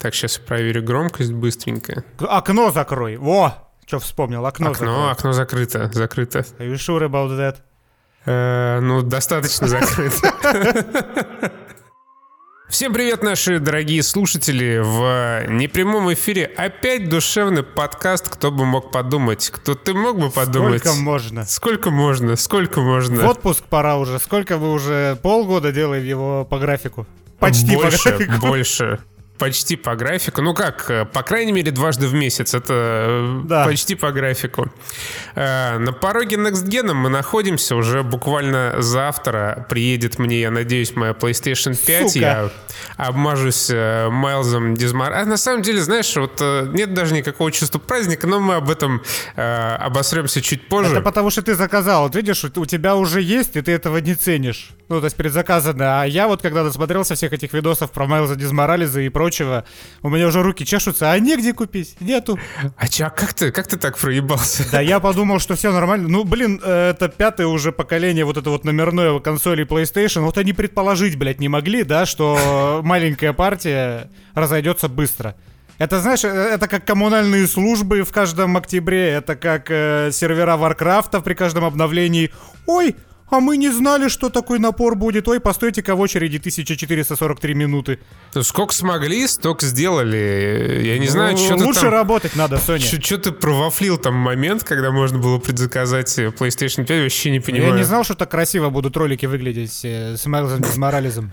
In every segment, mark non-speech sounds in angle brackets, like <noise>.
Так, сейчас проверю громкость быстренько. Окно закрой. Во! Что вспомнил? Окно, Окно, закрой. окно закрыто, закрыто. Are you sure about that? Э, ну, достаточно закрыто. Всем привет, наши дорогие слушатели! В непрямом эфире опять душевный подкаст «Кто бы мог подумать?» Кто ты мог бы подумать? Сколько можно? Сколько можно? Сколько можно? В отпуск пора уже. Сколько вы уже полгода делаем его по графику? Почти больше, по графику. Больше. Почти по графику. Ну как, э, по крайней мере, дважды в месяц. Это э, Да. почти по графику. Э, На пороге NextGen мы находимся. Уже буквально завтра приедет мне, я надеюсь, моя PlayStation 5. Сука. Я обмажусь Майлзом Дизмар. А на самом деле, знаешь, вот нет даже никакого чувства праздника, но мы об этом э, обосремся чуть позже. Это потому что ты заказал. Вот видишь, у тебя уже есть, и ты этого не ценишь. Ну, то есть предзаказано. А я вот, когда досмотрелся всех этих видосов про Майлза Дизморализа и прочего, у меня уже руки чешутся, а негде купить, нету. А чё, а как ты, как ты так проебался? Да я подумал, что все нормально. Ну, блин, э, это пятое уже поколение вот это вот номерное консоли PlayStation. Вот они предположить, блядь, не могли, да, что маленькая партия разойдется быстро. Это, знаешь, э, это как коммунальные службы в каждом октябре, это как э, сервера Варкрафта при каждом обновлении. Ой, а мы не знали, что такой напор будет. Ой, постойте-ка в очереди 1443 минуты. Ну, Сколько смогли, столько сделали. Я не знаю, что Ну, Лучше там... работать надо, Соня. Что ты провафлил там момент, когда можно было предзаказать э, PlayStation 5, вообще не понимаю. Я не знал, что так красиво будут ролики выглядеть э, с Майлзом Дизморализом.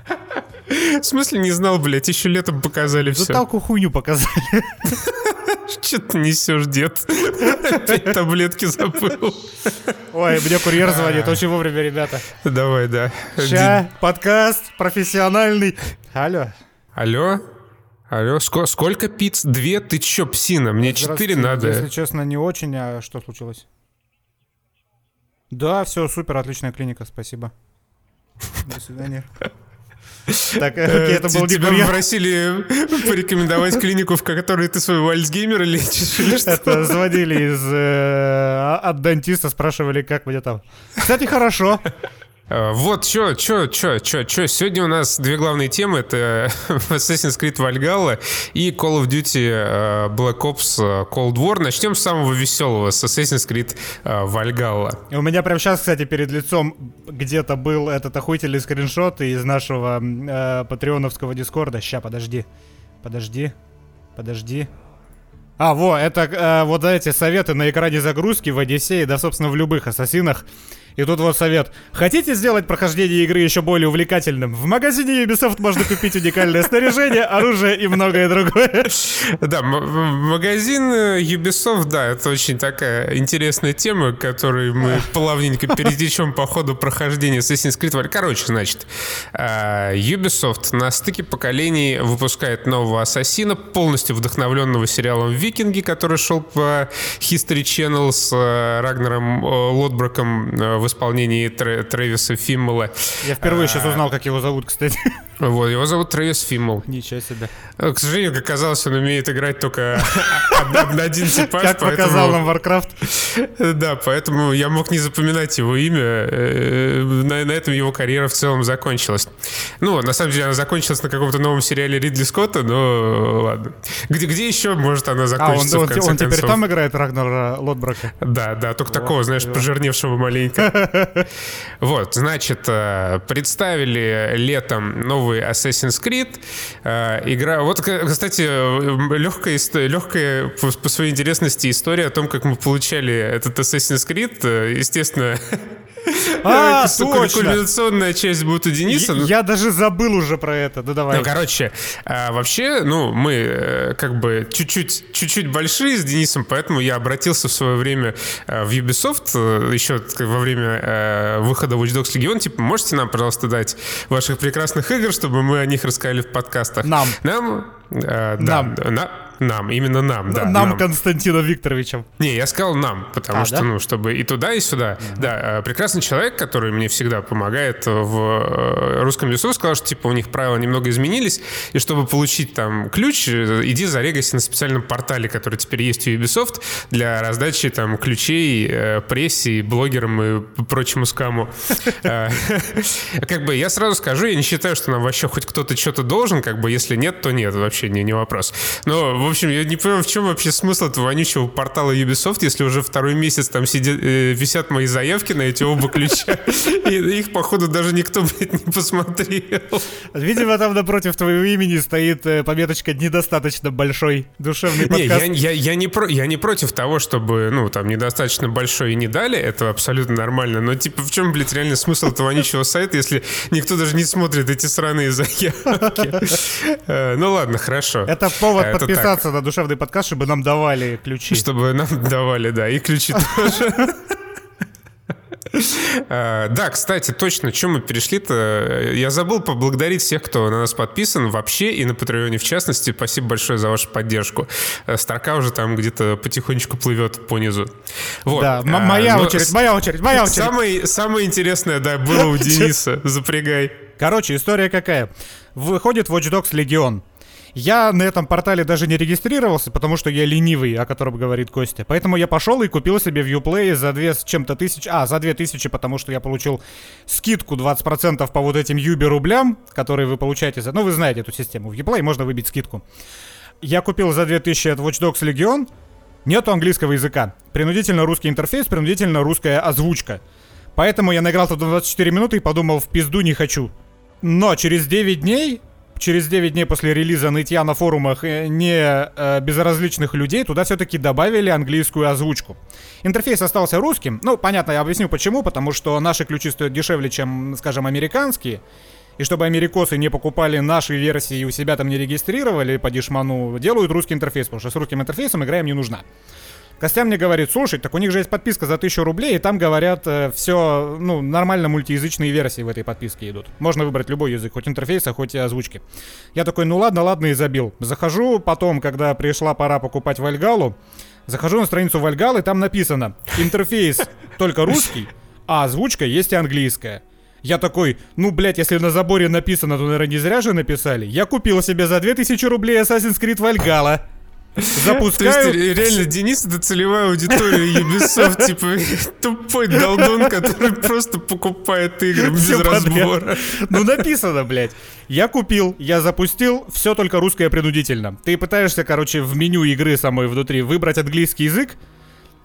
В смысле не знал, блядь, еще летом показали За все. талку хуйню показали. Что ты несешь, дед? Опять таблетки забыл. Ой, мне курьер звонит, очень вовремя, ребята. Давай, да. Ща, подкаст профессиональный. Алло. Алло? Алло, ско- сколько пиц? Две? Ты чё, псина? Мне четыре надо. Если честно, не очень, а что случилось? Да, все, супер, отличная клиника, спасибо. До свидания. <laughs> Так, окей, это был Тебя попросили <laughs> порекомендовать клинику, в которой ты своего Альцгеймера лечишь или что? Это звонили из э, от дантиста, спрашивали, как мне там. Кстати, хорошо. Э, Вот, чё, чё, чё, чё, чё. Сегодня у нас две главные темы. Это <laughs> Assassin's Creed Valhalla и Call of Duty э, Black Ops э, Cold War. Начнем с самого веселого, с Assassin's Creed э, Valhalla. У меня прямо сейчас, кстати, перед лицом где-то был этот охуительный скриншот из нашего э, патреоновского дискорда. Ща, подожди. Подожди. Подожди. А, во, это э, вот эти советы на экране загрузки в Одиссее, да, собственно, в любых ассасинах. И тут вот совет. Хотите сделать прохождение игры еще более увлекательным? В магазине Ubisoft можно купить уникальное снаряжение, оружие и многое другое. Да, магазин э, Ubisoft, да, это очень такая интересная тема, которую мы <laughs> плавненько перетечем по ходу прохождения Assassin's Creed. Короче, значит, э, Ubisoft на стыке поколений выпускает нового ассасина, полностью вдохновленного сериалом «Викинги», который шел по History Channel с э, Рагнером э, Лотброком э, в исполнении Трэвиса Фиммела. Я впервые сейчас узнал, как его зовут, кстати. Вот, его зовут Трэвис Фиммел. Ничего себе. Э, К сожалению, как оказалось, он умеет играть только од- один типаж. Как показал нам Warcraft. <laughs> Да, поэтому я мог не запоминать его имя. э, На, на этом его карьера в целом закончилась. Ну, на самом деле, она закончилась на каком-то новом сериале Ридли Скотта, но ладно. Где, еще может она А, он, закончиться, он- в конце он теперь там играет Рагнара Лотброка? Да, да, только такого, знаешь, пожирневшего маленько. <laughs> Вот, значит, э, представили летом новый Assassin's Creed. Э, Игра... Вот, кстати, легкая, легкая по, по своей интересности история о том, как мы получали этот Assassin's Creed. Э, Естественно, <laughs> <laughs> А, точно! кульминационная часть будет у Дениса. Я, я даже забыл уже про это. Да давай. ну, короче, а, вообще, ну, мы э, как бы чуть-чуть, чуть-чуть большие с Денисом, поэтому я обратился в свое время э, в Ubisoft, э, еще во время выхода Watch Dogs Legion, типа, можете нам, пожалуйста, дать ваших прекрасных игр, чтобы мы о них рассказали в подкастах? Нам. Нам? да, Нам. На- нам, именно нам, да. Нам, нам. Константином Викторовичем. Не, я сказал нам, потому а, что, да? ну, чтобы и туда, и сюда. Mm-hmm. Да, прекрасный человек, который мне всегда помогает в русском лесу, сказал, что, типа, у них правила немного изменились, и чтобы получить там ключ, иди зарегайся на специальном портале, который теперь есть у Ubisoft для раздачи там ключей прессе, блогерам и прочему скаму. <laughs> <laughs> Как бы я сразу скажу, я не считаю, что нам вообще хоть кто-то что-то должен, как бы если нет, то нет, вообще не, не вопрос. Но, в общем, я не понимаю, в чем вообще смысл этого вонючего портала Ubisoft, если уже второй месяц там сидят, э, висят мои заявки на эти оба ключа, и их, походу, даже никто, блядь, не посмотрел. Видимо, там напротив твоего имени стоит э, пометочка «недостаточно большой душевный подкаст». Не, я, я, я, не про, я не против того, чтобы, ну, там, недостаточно большой и не дали, это абсолютно нормально, но, типа, в чем, блядь, реально смысл этого вонючего сайта, если никто даже не смотрит эти сраные заявки? Э, ну ладно, хорошо. Это повод подписаться на душевный подкаст, чтобы нам давали ключи. Чтобы нам давали, да, и ключи тоже. А, да, кстати, точно, чем мы перешли-то? Я забыл поблагодарить всех, кто на нас подписан вообще и на Патреоне в частности. Спасибо большое за вашу поддержку. Э, строка уже там где-то потихонечку плывет по низу. Вот. Да, моя а, очередь, моя очередь, моя очередь. Самое, самое интересное, да, было у Дениса. Запрягай. Короче, история какая? Выходит Watch Dogs Legion. Я на этом портале даже не регистрировался, потому что я ленивый, о котором говорит Костя. Поэтому я пошел и купил себе в Uplay за 2 с чем-то тысяч... А, за 2 тысячи, потому что я получил скидку 20% по вот этим Юби рублям, которые вы получаете за... Ну, вы знаете эту систему. В Uplay можно выбить скидку. Я купил за 2000 от Watch Dogs Legion. Нету английского языка. Принудительно русский интерфейс, принудительно русская озвучка. Поэтому я наиграл тут 24 минуты и подумал, в пизду не хочу. Но через 9 дней через 9 дней после релиза нытья на форумах э, не э, безразличных людей туда все-таки добавили английскую озвучку. Интерфейс остался русским. Ну, понятно, я объясню почему. Потому что наши ключи стоят дешевле, чем, скажем, американские. И чтобы америкосы не покупали наши версии и у себя там не регистрировали по дешману, делают русский интерфейс, потому что с русским интерфейсом игра им не нужна. Костя мне говорит, слушай, так у них же есть подписка за 1000 рублей, и там говорят э, все, ну, нормально мультиязычные версии в этой подписке идут. Можно выбрать любой язык, хоть интерфейса, хоть и озвучки. Я такой, ну ладно, ладно, и забил. Захожу потом, когда пришла пора покупать Вальгалу, захожу на страницу Вальгалы, там написано, интерфейс только русский, а озвучка есть и английская. Я такой, ну, блядь, если на заборе написано, то, наверное, не зря же написали. Я купил себе за 2000 рублей Assassin's Creed Valhalla. Запускаю... То есть, реально, Денис — это целевая аудитория Ubisoft, типа тупой долдон, который просто покупает игры без разбора. Ну, написано, блядь. Я купил, я запустил, все только русское принудительно. Ты пытаешься, короче, в меню игры самой внутри выбрать английский язык,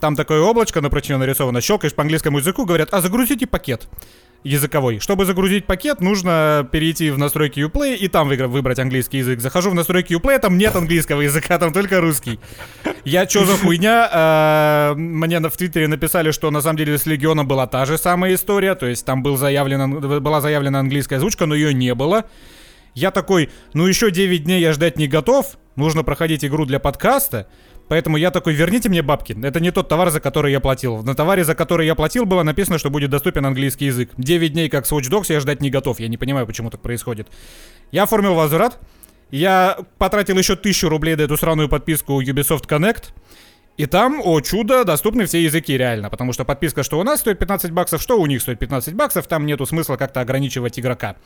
там такое облачко напротив нарисовано, щелкаешь по английскому языку, говорят, а загрузите пакет языковой. Чтобы загрузить пакет, нужно перейти в настройки Uplay и там выбрать английский язык. Захожу в настройки Uplay, там нет английского языка, там только русский. Я чё за хуйня? А, <laughs> мне в Твиттере написали, что на самом деле с Легионом была та же самая история, то есть там был заявлен, была заявлена английская озвучка, но ее не было. Я такой, ну еще 9 дней я ждать не готов, нужно проходить игру для подкаста. Поэтому я такой, верните мне бабки. Это не тот товар, за который я платил. На товаре, за который я платил, было написано, что будет доступен английский язык. 9 дней как с Watch Dogs я ждать не готов. Я не понимаю, почему так происходит. Я оформил возврат. Я потратил еще тысячу рублей на эту сраную подписку Ubisoft Connect. И там, о чудо, доступны все языки реально, потому что подписка, что у нас стоит 15 баксов, что у них стоит 15 баксов, там нету смысла как-то ограничивать игрока.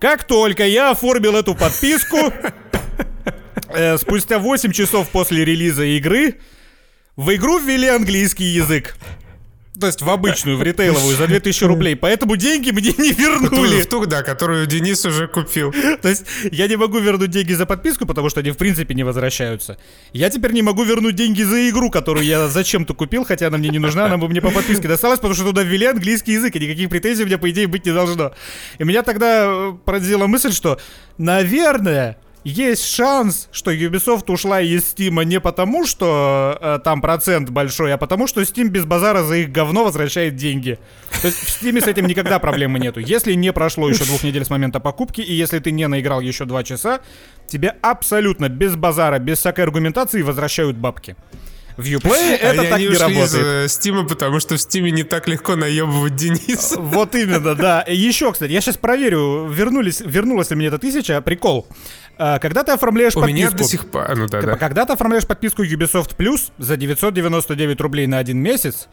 Как только я оформил эту подписку, <laughs> э, спустя 8 часов после релиза игры в игру ввели английский язык. То есть в обычную, в ритейловую за 2000 рублей. Поэтому деньги мне не вернули. В ту, да, которую Денис уже купил. То есть я не могу вернуть деньги за подписку, потому что они в принципе не возвращаются. Я теперь не могу вернуть деньги за игру, которую я зачем-то купил, хотя она мне не нужна, она бы мне по подписке досталась, потому что туда ввели английский язык, и никаких претензий у меня, по идее, быть не должно. И меня тогда поразила мысль, что, наверное, есть шанс, что Ubisoft ушла из Steam не потому, что э, там процент большой, а потому, что Steam без базара за их говно возвращает деньги. То есть в Steam с этим никогда проблемы нету. Если не прошло еще двух недель с момента покупки, и если ты не наиграл еще два часа, тебе абсолютно без базара, без всякой аргументации возвращают бабки. В Uplay это а так не работает. из Стима, потому что в Стиме не так легко наебывать Дениса. Вот именно, да. Еще, кстати, я сейчас проверю, вернулись, вернулась ли мне эта тысяча. Прикол. А, когда ты оформляешь У подписку... меня до сих пор... Ну, да, да. Когда ты оформляешь подписку Ubisoft Plus за 999 рублей на один месяц,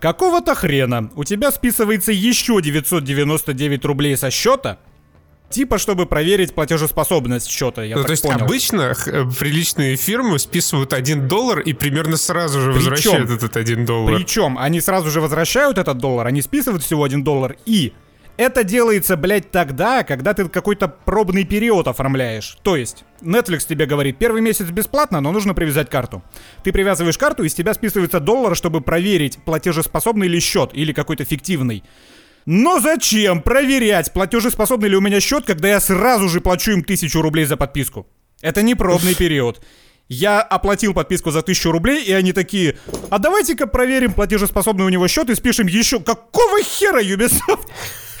какого-то хрена у тебя списывается еще 999 рублей со счета, типа, чтобы проверить платежеспособность счета, я ну, так то есть понял. обычно э, приличные фирмы списывают 1 доллар и примерно сразу же причем, возвращают этот 1 доллар. Причем они сразу же возвращают этот доллар, они списывают всего 1 доллар и это делается, блядь, тогда, когда ты какой-то пробный период оформляешь. То есть, Netflix тебе говорит, первый месяц бесплатно, но нужно привязать карту. Ты привязываешь карту, и с тебя списывается доллар, чтобы проверить, платежеспособный ли счет, или какой-то фиктивный. Но зачем проверять, платежеспособный ли у меня счет, когда я сразу же плачу им тысячу рублей за подписку? Это не пробный период я оплатил подписку за 1000 рублей, и они такие, а давайте-ка проверим платежеспособный у него счет и спишем еще. Какого хера, Ubisoft?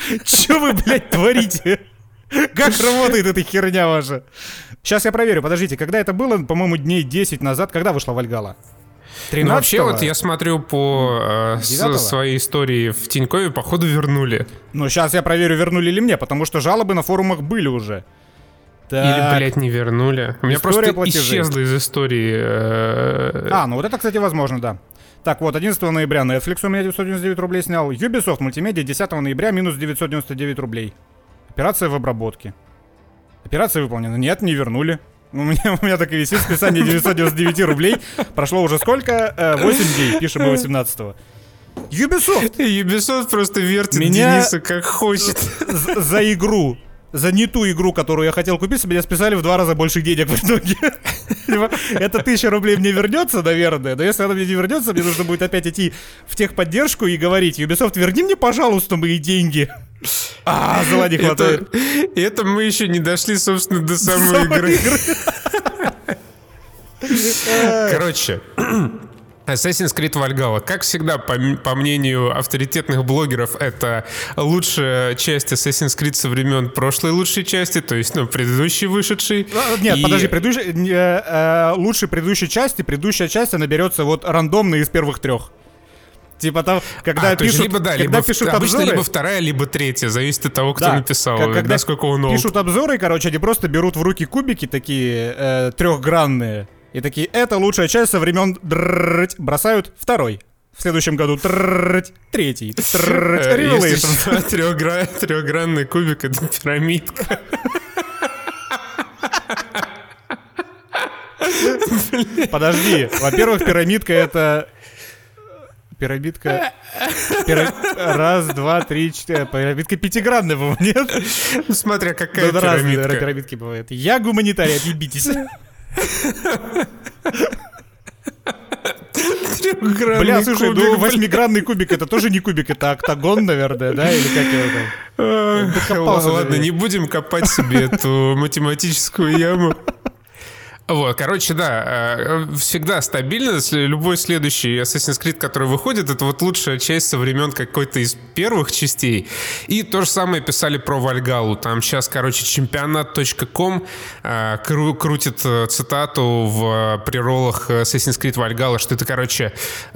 <laughs> Че вы, блядь, творите? Как работает эта херня ваша? Сейчас я проверю, подождите, когда это было, по-моему, дней 10 назад, когда вышла Вальгала? 13 ну, вообще, вот я смотрю по э, своей истории в Тинькове, походу, вернули. Ну, сейчас я проверю, вернули ли мне, потому что жалобы на форумах были уже. Так. Или, блядь, не вернули. У меня История просто платежей. исчезла из истории. Э, а, ну вот это, кстати, возможно, да. Так вот, 11 ноября Netflix у меня 999 рублей снял. Ubisoft мультимедиа 10 ноября минус 999 рублей. Операция в обработке. Операция выполнена. Нет, не вернули. У меня, у меня так и висит списание 999 рублей. Прошло уже сколько? Э, 8 дней, пишем мы 18-го. Ubisoft Ubisoft просто вертит Меня- Дениса как хочет. з- за игру за не ту игру, которую я хотел купить, с меня списали в два раза больше денег в итоге. <laughs> Типа, это тысяча рублей мне вернется, наверное, но если она мне не вернется, мне нужно будет опять идти в техподдержку и говорить, Ubisoft, верни мне, пожалуйста, мои деньги. А, зла не хватает. Это мы еще не дошли, собственно, до самой игры. Короче, Assassin's Creed Valhalla. Как всегда, по, по мнению авторитетных блогеров, это лучшая часть Assassin's Creed со времен прошлой лучшей части, то есть, ну, предыдущей вышедшей. Ну, нет, и... подожди, предыдущий э, э, лучшей предыдущей части, предыдущая часть, она берется вот рандомно из первых трех. Типа там, когда а, пишут, либо, да, когда либо, пишут обычно обзоры... либо вторая, либо третья, зависит от того, кто да, написал, как, когда насколько он old. Пишут обзоры, короче, они просто берут в руки кубики такие э, трехгранные, и такие, это лучшая часть со времен бросают второй. В следующем году третий. Трехгранный кубик это пирамидка. Подожди, во-первых, пирамидка это пирамидка... Раз, два, три, четыре... Пирамидка пятигранная, по-моему, какая пирамидка. Разные пирамидки бывают. Бля, слушай, кубик, ну восьмигранный кубик это тоже не кубик, это октагон, наверное, да? Или как его там? Ладно, не будем копать себе эту математическую яму. Вот, короче, да, э, всегда стабильно. Любой следующий Assassin's Creed, который выходит, это вот лучшая часть со времен какой-то из первых частей. И то же самое писали про Вальгалу. Там сейчас, короче, чемпионат.ком э, кру- крутит э, цитату в приролах Assassin's Creed Valhalla, что это, короче,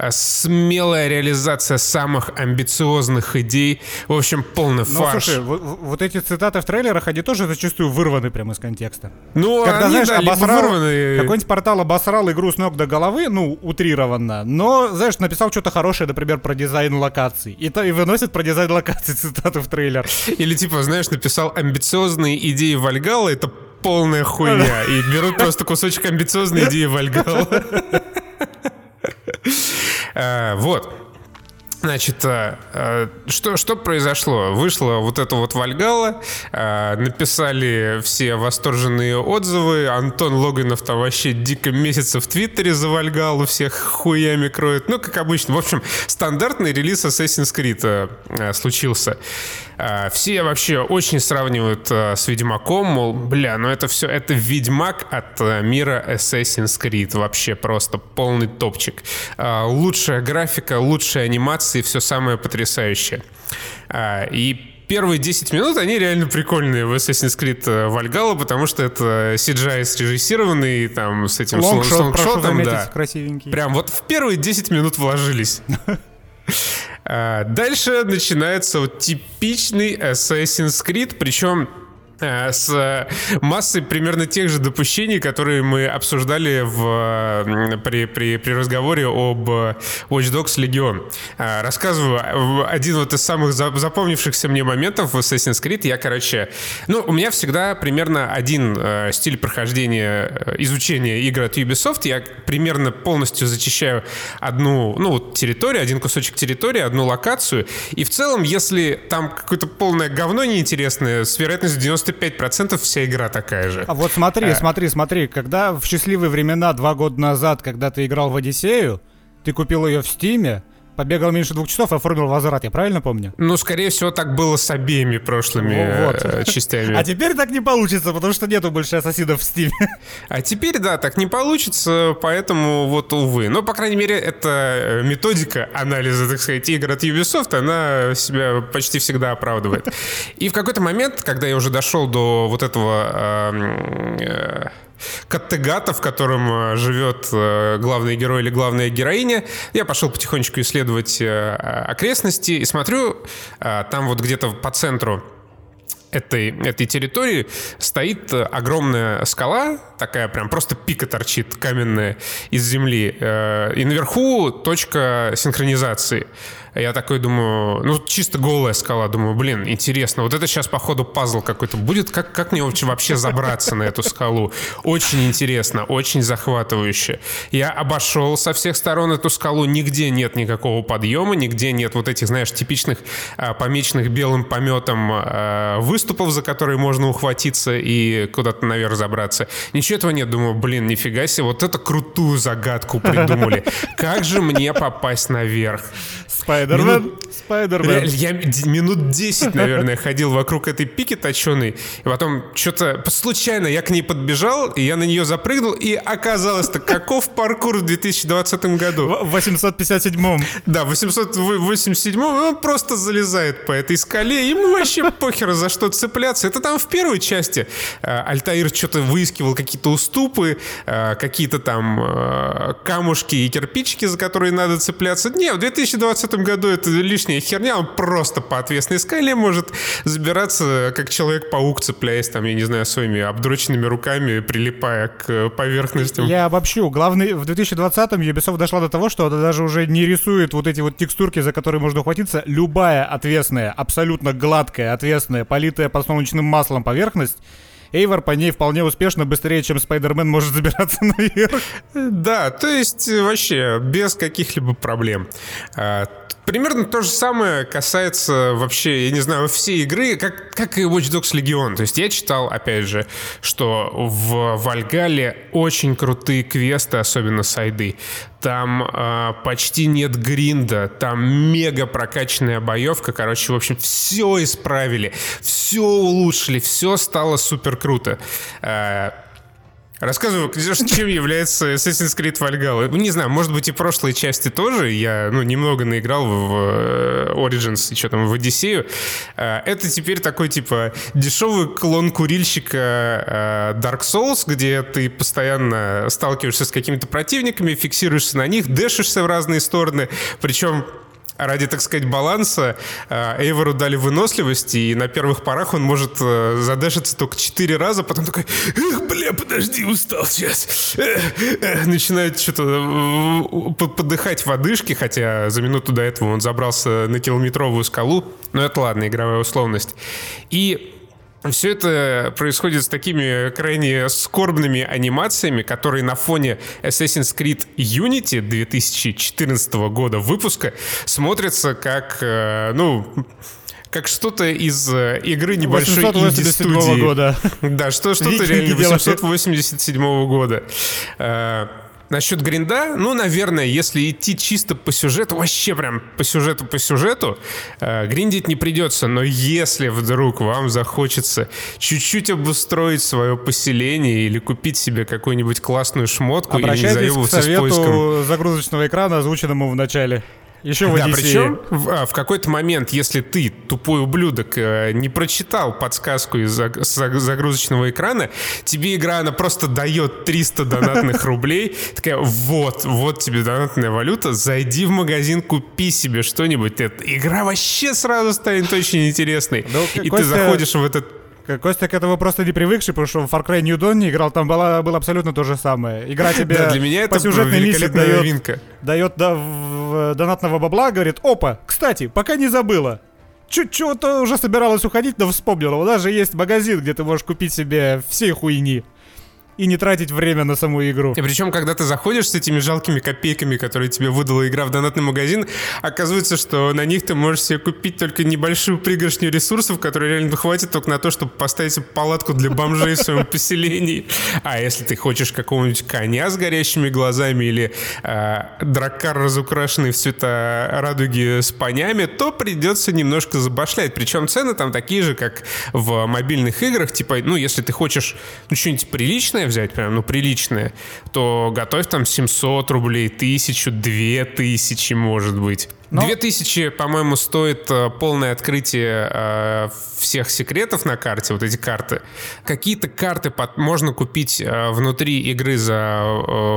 смелая реализация самых амбициозных идей. В общем, полный Ну, фарш. слушай, вот, вот эти цитаты в трейлерах, они тоже зачастую вырваны прямо из контекста. Ну, Когда, они, знаешь, да, обосрал, вырваны- какой-нибудь портал обосрал игру с ног до головы, ну, утрированно, но, знаешь, написал что-то хорошее, например, про дизайн локаций, и, то, и выносит про дизайн локаций <laughs> цитату в трейлер. Или типа, знаешь, написал амбициозные идеи Вальгала, это полная хуйня. <laughs> И берут просто кусочек амбициозной идеи Вальгала. <laughs> Э, Вот. Значит, э, э, что, что произошло? Вышла вот эта вот Вальгала, э, написали все восторженные отзывы, Антон Логанов там вообще дико месяца в Твиттере за Вальгалу всех хуями кроет. Ну, как обычно. В общем, стандартный релиз Assassin's Creed случился. Э, Все вообще очень сравнивают э, с Ведьмаком, мол, бля, ну это все, это Ведьмак от э, мира Assassin's Creed. Вообще просто полный топчик. Э, Лучшая графика, лучшая анимация и все самое потрясающее. Э, И первые 10 минут, они реально прикольные в Assassin's Creed э, Valhalla, потому что это CGI срежиссированный, там, с этим Лонгшот, заметить, да. красивенький. Прям вот в первые 10 минут вложились. <laughs> А, Дальше начинается вот типичный Assassin's Creed, причем с массой примерно тех же допущений, которые мы обсуждали в, при, при, при разговоре об Watch Dogs Legion. Э, рассказываю один вот из самых запомнившихся мне моментов в Assassin's Creed. Я, короче, ну, у меня всегда примерно один э, стиль прохождения, изучения игр от Ubisoft. Я примерно полностью зачищаю одну, ну, территорию, один кусочек территории, одну локацию. И в целом, если там какое-то полное говно неинтересное, с вероятностью 90 95% вся игра такая же. А вот смотри, а... смотри, смотри, когда в счастливые времена, два года назад, когда ты играл в Одиссею, ты купил ее в Стиме, побегал меньше двух часов и оформил возврат, я правильно помню? Ну, скорее всего, так было с обеими прошлыми вот. Э, частями. А теперь так не получится, потому что нету больше ассасинов в Steam. <laughs> А теперь, да, так не получится, поэтому вот, увы. Но, по крайней мере, эта методика анализа, так сказать, игр от Ubisoft, она себя почти всегда оправдывает. И в какой-то момент, когда я уже дошел до вот этого... Каттегата, в котором э, живет э, главный герой или главная героиня. Я пошел потихонечку исследовать э, окрестности и смотрю, там вот где-то по центру этой, этой территории стоит огромная скала, такая прям просто пика торчит каменная из земли, и наверху точка синхронизации. Я такой думаю, ну, чисто голая скала. Думаю, блин, интересно. Вот это сейчас, походу, пазл какой-то будет. Как, как мне вообще забраться на эту скалу? Очень интересно, очень захватывающе. Я обошел со всех сторон эту скалу. Нигде нет никакого подъема, нигде нет вот этих, знаешь, типичных а, помеченных белым пометом а, выступов, за которые можно ухватиться и куда-то наверх забраться. Ничего этого нет. Думаю, блин, нифига себе, вот это крутую загадку придумали. Как же мне попасть наверх? Спайдермен. Спайдермен. Я минут 10, наверное, <laughs> ходил вокруг этой пики точеной. И потом что-то случайно я к ней подбежал, и я на нее запрыгнул, и оказалось-то, каков паркур в 2020 году. В 857-м. Да, в 887-м он просто залезает по этой скале, ему вообще похер за что цепляться. Это там в первой части э, Альтаир что-то выискивал какие-то уступы, э, какие-то там э, камушки и кирпичики, за которые надо цепляться. Не, в 2020 году это лишняя херня, он просто по отвесной скале может забираться, как Человек-паук, цепляясь там, я не знаю, своими обдроченными руками, прилипая к поверхностям. Я обобщу. Главный, в 2020-м Ubisoft дошла до того, что она даже уже не рисует вот эти вот текстурки, за которые можно ухватиться. Любая отвесная, абсолютно гладкая, отвесная, политая подсолнечным маслом поверхность Эйвор по ней вполне успешно, быстрее, чем Спайдермен может забираться <laughs> наверх. Да, то есть вообще без каких-либо проблем. Примерно то же самое касается вообще, я не знаю, всей игры, как, как и Watch Dogs Legion. То есть я читал, опять же, что в Вальгале очень крутые квесты, особенно сайды. Там э, почти нет гринда, там мега прокачанная боевка. Короче, в общем, все исправили, все улучшили, все стало супер круто. Э, Рассказываю, <laughs> чем является Assassin's Creed Valhalla. Ну, не знаю, может быть, и прошлые части тоже. Я, ну, немного наиграл в э, Origins, и что там, в Одиссею. Э, это теперь такой, типа, дешевый клон курильщика э, Dark Souls, где ты постоянно сталкиваешься с какими-то противниками, фиксируешься на них, дэшишься в разные стороны. Причем ради, так сказать, баланса э, Эйвору дали выносливости, и на первых порах он может э, задешиться только четыре раза, потом такой, эх, бля, подожди, устал сейчас. Начинает что-то подыхать в одышке, хотя за минуту до этого он забрался на километровую скалу, но это ладно, игровая условность. И все это происходит с такими крайне скорбными анимациями, которые на фоне Assassin's Creed Unity 2014 года выпуска смотрятся как, э, ну, как что-то из э, игры небольшой инди-студии. года. Да, что, что-то реально 887 года. Насчет гринда, ну, наверное, если идти чисто по сюжету, вообще прям по сюжету, по сюжету, э, гриндить не придется. Но если вдруг вам захочется чуть-чуть обустроить свое поселение или купить себе какую-нибудь классную шмотку или не к совету с поиском... загрузочного экрана, озвученному в начале. Еще в Да, причем в, а, в какой-то момент, если ты, тупой ублюдок, э, не прочитал подсказку из загрузочного экрана, тебе игра, она просто дает 300 донатных <laughs> рублей. Такая, вот, вот тебе донатная валюта, зайди в магазин, купи себе что-нибудь. Игра вообще сразу станет очень интересной. Ну, И ты заходишь в этот Костя к этому просто не привыкший, потому что в Far Cry New Dawn не играл, там было, было абсолютно то же самое. Игра тебе Да, для меня по сюжетной миссии дает, новинка. дает да, в- в- донатного бабла, говорит, опа, кстати, пока не забыла. Чуть-чуть уже собиралась уходить, но вспомнила. У нас же есть магазин, где ты можешь купить себе всей хуйни. И не тратить время на саму игру. И причем, когда ты заходишь с этими жалкими копейками, которые тебе выдала игра в донатный магазин, оказывается, что на них ты можешь себе купить только небольшую пригоршню ресурсов, которые реально хватит только на то, чтобы поставить палатку для бомжей в своем поселении. А если ты хочешь какого-нибудь коня с горящими глазами или э, драккар, разукрашенный в цвета радуги с понями, то придется немножко забашлять. Причем цены там такие же, как в мобильных играх. Типа, ну, если ты хочешь ну, что-нибудь приличное взять, прям, ну, приличное, то готовь там 700 рублей, 1000, 2000, может быть. Но- 2000, по-моему, стоит э, полное открытие э, всех секретов на карте, вот эти карты. Какие-то карты можно купить э, внутри игры за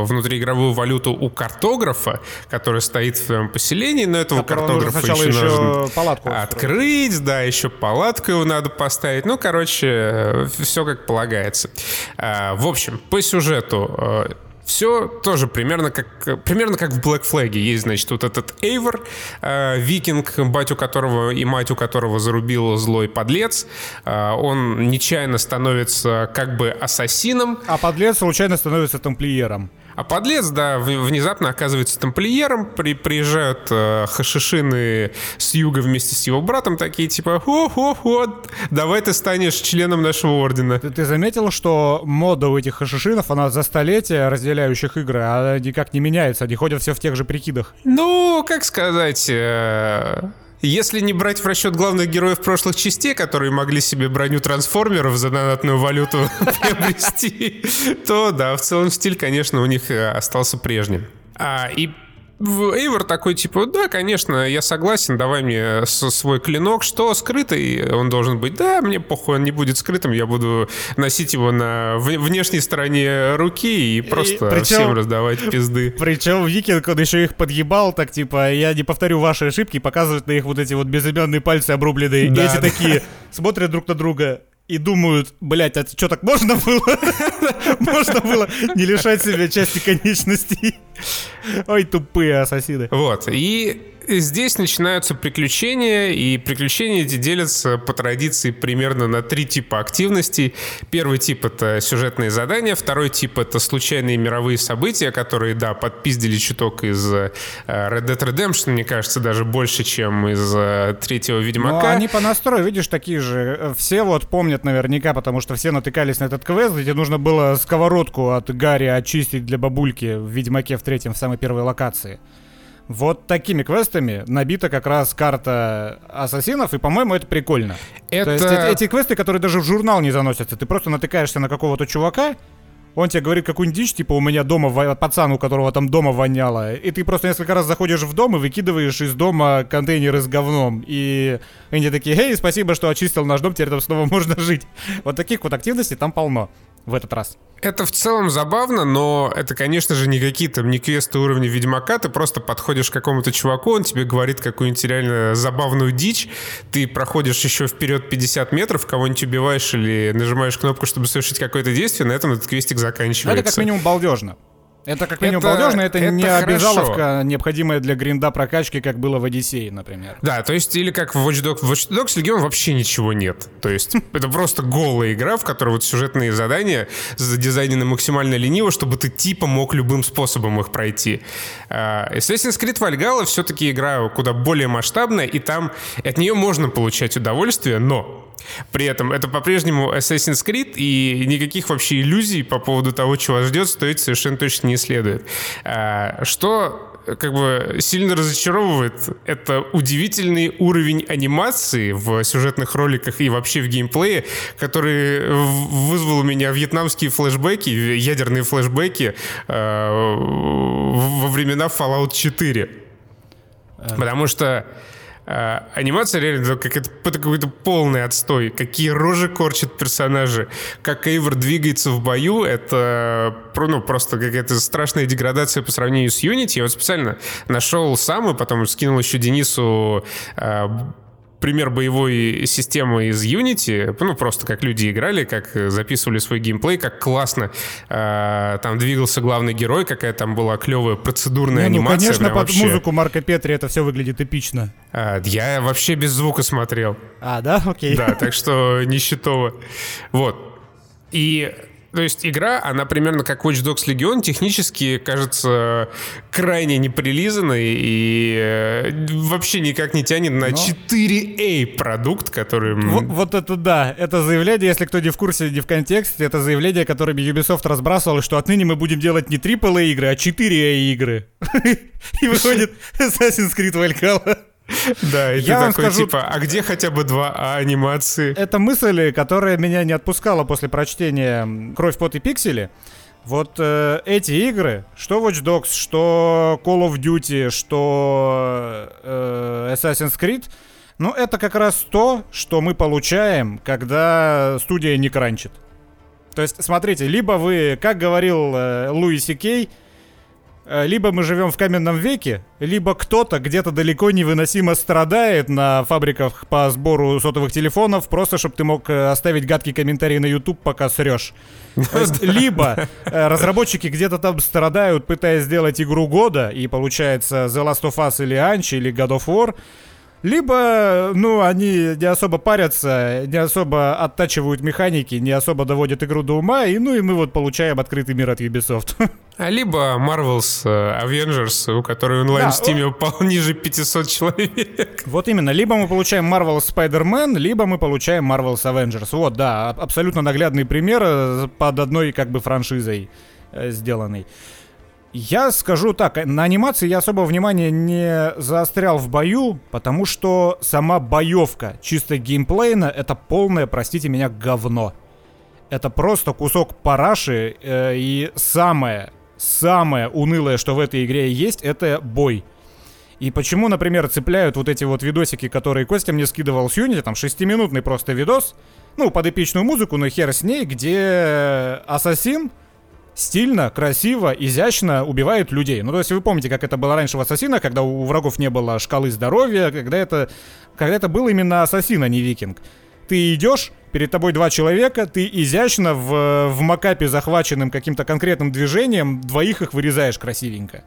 внутриигровую валюту у картографа, который стоит в твоем поселении, но этого Которого картографа еще, еще нужно палатку устроить. открыть, да, еще палатку его надо поставить. Ну, короче, все как полагается. В общем, по сюжету все тоже примерно как, примерно как в Black Flag. Есть, значит, вот этот Эйвор, э, викинг, батю которого и мать у которого зарубил злой подлец. Э, он нечаянно становится как бы ассасином, А подлец случайно становится тамплиером. А подлец, да, внезапно оказывается тамплиером, при, приезжают э, хашишины с юга вместе с его братом, такие типа, о-хо-хо, давай ты станешь членом нашего ордена. Ты, ты заметил, что мода у этих хашишинов, она за столетия разделяющих игры, а никак не меняется, они ходят все в тех же прикидах. Ну, как сказать... э, Если не брать в расчет главных героев прошлых частей, которые могли себе броню трансформеров за донатную валюту <laughs> приобрести, то да, в целом стиль, конечно, у них э, остался прежним. А, и Эйвор такой, типа, да, конечно, я согласен, давай мне с- свой клинок. Что скрытый он должен быть? Да, мне похуй, он не будет скрытым, я буду носить его на внешней стороне руки и просто причем- всем раздавать пизды. Причем Викинг, он еще их подъебал, так типа, я не повторю ваши ошибки, и показывает на их вот эти вот безымянные пальцы обрубленные. Да, и эти да. такие смотрят друг на друга и думают, блять, а что так можно было? <laughs> Можно было не лишать себя части конечностей. Ой, тупые ассасины. Вот, и здесь начинаются приключения, и приключения эти делятся по традиции примерно на три типа активностей. Первый тип — это сюжетные задания, второй тип — это случайные мировые события, которые, да, подпиздили чуток из э, Red Dead Redemption, мне кажется, даже больше, чем из э, третьего Ну, Ведьмака. они по настрою, видишь, такие же. Все вот помнят наверняка, потому что все натыкались на этот квест, где нужно было сковородку от Гарри очистить для бабульки в Ведьмаке в третьем, в самой первой локации. Вот такими квестами набита как раз карта ассасинов, и, по-моему, это прикольно. Это... То есть эти, эти квесты, которые даже в журнал не заносятся, ты просто натыкаешься на какого-то чувака, он тебе говорит какую-нибудь дичь, типа у меня дома, пацан, у которого там дома воняло, и ты просто несколько раз заходишь в дом и выкидываешь из дома контейнеры с говном, и они такие, эй, спасибо, что очистил наш дом, теперь там снова <laughs> можно жить. Вот таких вот активностей там полно в этот раз. Это в целом забавно, но это, конечно же, не какие-то не квесты уровня Ведьмака. Ты просто подходишь к какому-то чуваку, он тебе говорит какую-нибудь реально забавную дичь. Ты проходишь еще вперед 50 метров, кого-нибудь убиваешь или нажимаешь кнопку, чтобы совершить какое-то действие, на этом этот квестик Но заканчивается. это как минимум балдежно. Это как минимум Это- балдежно, это, это не хорошо. обязаловка, необходимая для гринда прокачки, как было в Одиссее, например. Да, то есть, или как в Watch Dogs. В Watch Dogs Legion вообще ничего нет. То есть, <laughs> это просто голая игра, в которой вот сюжетные задания задизайнены максимально лениво, чтобы ты типа мог любым способом их пройти. А, Assassin's Creed Valhalla все-таки игра куда более масштабная, и там от нее можно получать удовольствие, но при этом это по-прежнему Assassin's Creed, и никаких вообще иллюзий по поводу того, чего ждет, стоить совершенно точно не следует. А, Что как бы сильно разочаровывает, это удивительный уровень анимации в сюжетных роликах и вообще в геймплее, который вызвал у меня вьетнамские флешбеки, ядерные флешбеки э, во времена Fallout 4. Потому что э, анимация реально как это какой-то полный отстой. Какие рожи корчат персонажи. Как Эйвор двигается в бою, это ну, просто какая-то страшная деградация по сравнению с Unity. Я вот специально нашел сам и потом скинул еще Денису э, пример боевой системы из Unity, ну, просто как люди играли, как записывали свой геймплей, как классно э, там двигался главный герой, какая там была клевая процедурная Не, ну, анимация. конечно, под вообще. музыку Марка Петри это все выглядит эпично. А, я вообще без звука смотрел. А, да? Окей. Да, так что нищетово. Вот. И то есть игра, она примерно как Watch Dogs Legion, технически кажется крайне неприлизанной и э, вообще никак не тянет на Но- 4A продукт, который... м, Во- Вот это да, это заявление, если кто не в курсе, не в контексте, это заявление, которыми Ubisoft разбрасывал, что отныне мы будем делать не AAA игры, а 4A игры. <laughs> И выходит Assassin's Creed Valhalla. Да, и Я ты такой скажу- типа, а где хотя бы 2А анимации? Это мысль, которая меня не отпускала после прочтения «Кровь, пот и пиксели». Вот э, эти игры, что Watch Dogs, что Call of Duty, что э, Assassin's Creed, ну это как раз то, что мы получаем, когда студия не кранчит. То есть, смотрите, либо вы, как говорил э, Луи Си Кей, э, либо мы живем в каменном веке, либо кто-то где-то далеко невыносимо страдает на фабриках по сбору сотовых телефонов, просто чтобы ты мог э, оставить гадкий комментарий на YouTube, пока срешь. Либо э, разработчики где-то там страдают, пытаясь сделать игру года, и получается The Last of Us или Anchi или God of War, либо, ну, они не особо парятся, не особо оттачивают механики, не особо доводят игру до ума, и ну и мы вот получаем открытый мир от Ubisoft. <laughs> А либо Marvel's э, Avengers, у которой онлайн Да, в Steam упал ниже 500 человек. Вот именно, либо мы получаем Marvel Spider-Man, либо мы получаем Marvel's Avengers. Вот, да, аб- абсолютно наглядный пример э, под одной как бы франшизой э, сделанный. Я скажу так, э, на анимации я особо внимания не заострял в бою, потому что сама боевка чисто геймплейно это полное, простите меня, говно. Это просто кусок параши, э, и самое, самое унылое, что в этой игре есть, это бой. И почему, например, цепляют вот эти вот видосики, которые Костя мне скидывал с Unity, там шестиминутный просто видос, ну, под эпичную музыку, но хер с ней, где ассасин стильно, красиво, изящно убивает людей. Ну, то есть вы помните, как это было раньше в Ассасинах, когда у врагов не было шкалы здоровья, когда это, когда это был именно ассасин, а не викинг. Ты идешь, перед тобой два человека, ты изящно в, в макапе, захваченным каким-то конкретным движением, двоих их вырезаешь красивенько.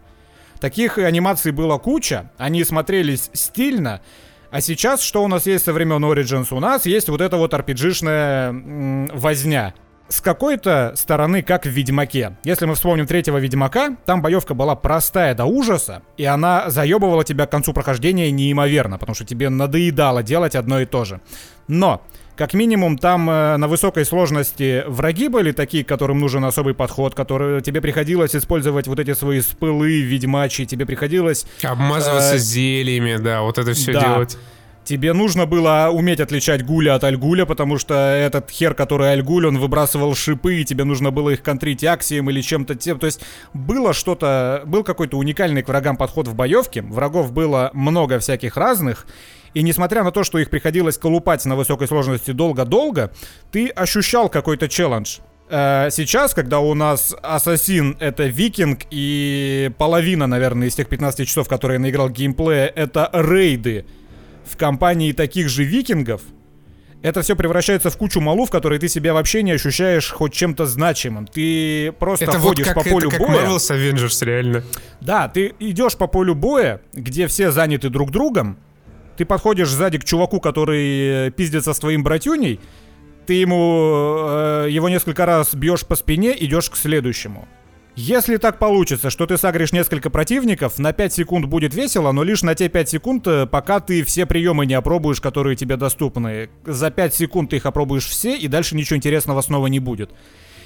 Таких анимаций было куча, они смотрелись стильно, а сейчас что у нас есть со времен Origins? У нас есть вот эта вот м, возня. С какой-то стороны, как в Ведьмаке. Если мы вспомним третьего Ведьмака, там боевка была простая до ужаса, и она заебывала тебя к концу прохождения неимоверно, потому что тебе надоедало делать одно и то же. Но, как минимум, там э, на высокой сложности враги были такие, которым нужен особый подход, которые тебе приходилось использовать вот эти свои спылы ведьмачьи, тебе приходилось Обмазываться Э, зельями, да, вот это все да. делать. Тебе нужно было уметь отличать гуля от альгуля, потому что этот хер, который альгуль, он выбрасывал шипы, и тебе нужно было их контрить аксием или чем-то тем. То есть было что-то, был какой-то уникальный к врагам подход в боевке. Врагов было много всяких разных. И несмотря на то, что их приходилось колупать на высокой сложности долго-долго, ты ощущал какой-то челлендж. Э, Сейчас, когда у нас Ассасин это викинг и половина, наверное, из тех 15 часов, которые я наиграл геймплея, это рейды в компании таких же викингов, это все превращается в кучу малу, в которой ты себя вообще не ощущаешь хоть чем-то значимым. Ты просто Это вот ходишь как, по полю это как боя. Marvel's Avengers, реально. Да, ты идешь по полю боя, где все заняты друг другом. Ты подходишь сзади к чуваку, который э, пиздится с твоим братюней. Ты ему э, его несколько раз бьешь по спине, идешь к следующему. Если так получится, что ты сагришь несколько противников, на 5 секунд будет весело, но лишь на те 5 секунд, э, пока ты все приемы не опробуешь, которые тебе доступны. За 5 секунд ты их опробуешь все, и дальше ничего интересного снова не будет.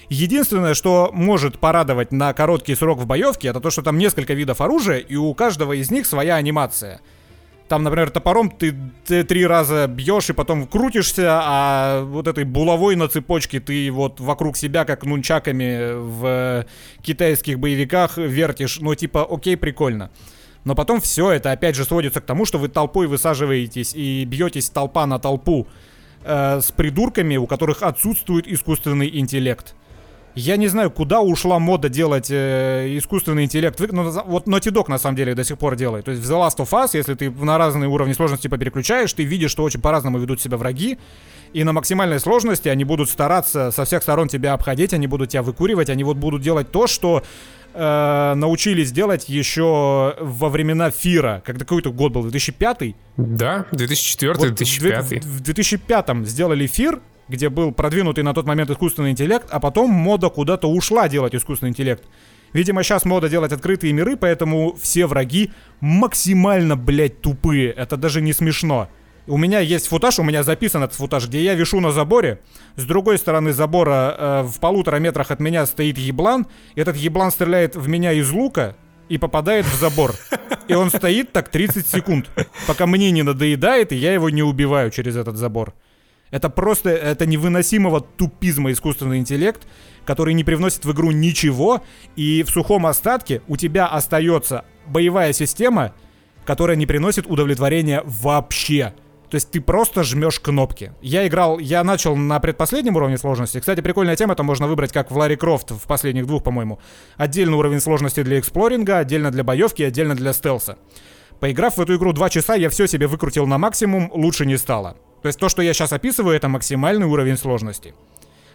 Единственное, что может порадовать на короткий срок в боевке, это то, что там несколько видов оружия, и у каждого из них своя анимация. Там, например, топором ты, три раза бьешь и потом крутишься, а вот этой булавой на цепочке ты вот вокруг себя, как нунчаками в китайских боевиках, вертишь. Ну, типа, окей, прикольно. Но потом все это опять же сводится к тому, что вы толпой высаживаетесь и бьетесь толпа на толпу э, с придурками, у которых отсутствует искусственный интеллект. Я не знаю, куда ушла мода делать э, искусственный интеллект. Вы- Ну, вот Naughty Dog на самом деле до сих пор делает. То есть в The Last of Us, если ты на разные уровни сложности попереключаешь, ты видишь, что очень по-разному ведут себя враги. И на максимальной сложности они будут стараться со всех сторон тебя обходить, они будут тебя выкуривать, они вот будут делать то, что э, научились делать еще во времена Фира. Когда какой-то год был, 2005 Да, 2004 вот в 2005 две- В 2005 сделали Фир, где был продвинутый на тот момент искусственный интеллект, а потом мода куда-то ушла делать искусственный интеллект. Видимо, сейчас мода делать открытые миры, поэтому все враги максимально, блядь, тупые. Это даже не смешно. У меня есть футаж, у меня записан этот футаж, где я вишу на заборе. С другой стороны забора э, в полутора метрах от меня стоит еблан. Этот еблан стреляет в меня из лука и попадает в забор. И он стоит так 30 секунд, пока мне не надоедает, и я его не убиваю через этот забор. Это просто, это невыносимого тупизма искусственный интеллект, который не привносит в игру ничего, и в сухом остатке у тебя остается боевая система, которая не приносит удовлетворения вообще. То есть ты просто жмешь кнопки. Я играл, я начал на предпоследнем уровне сложности. Кстати, прикольная тема, это можно выбрать как в Ларри Крофт в последних двух, по-моему. Отдельный уровень сложности для эксплоринга, отдельно для боевки, отдельно для стелса. Поиграв в эту игру два часа, я все себе выкрутил на максимум, лучше не стало. То есть то, что я сейчас описываю, это максимальный уровень сложности.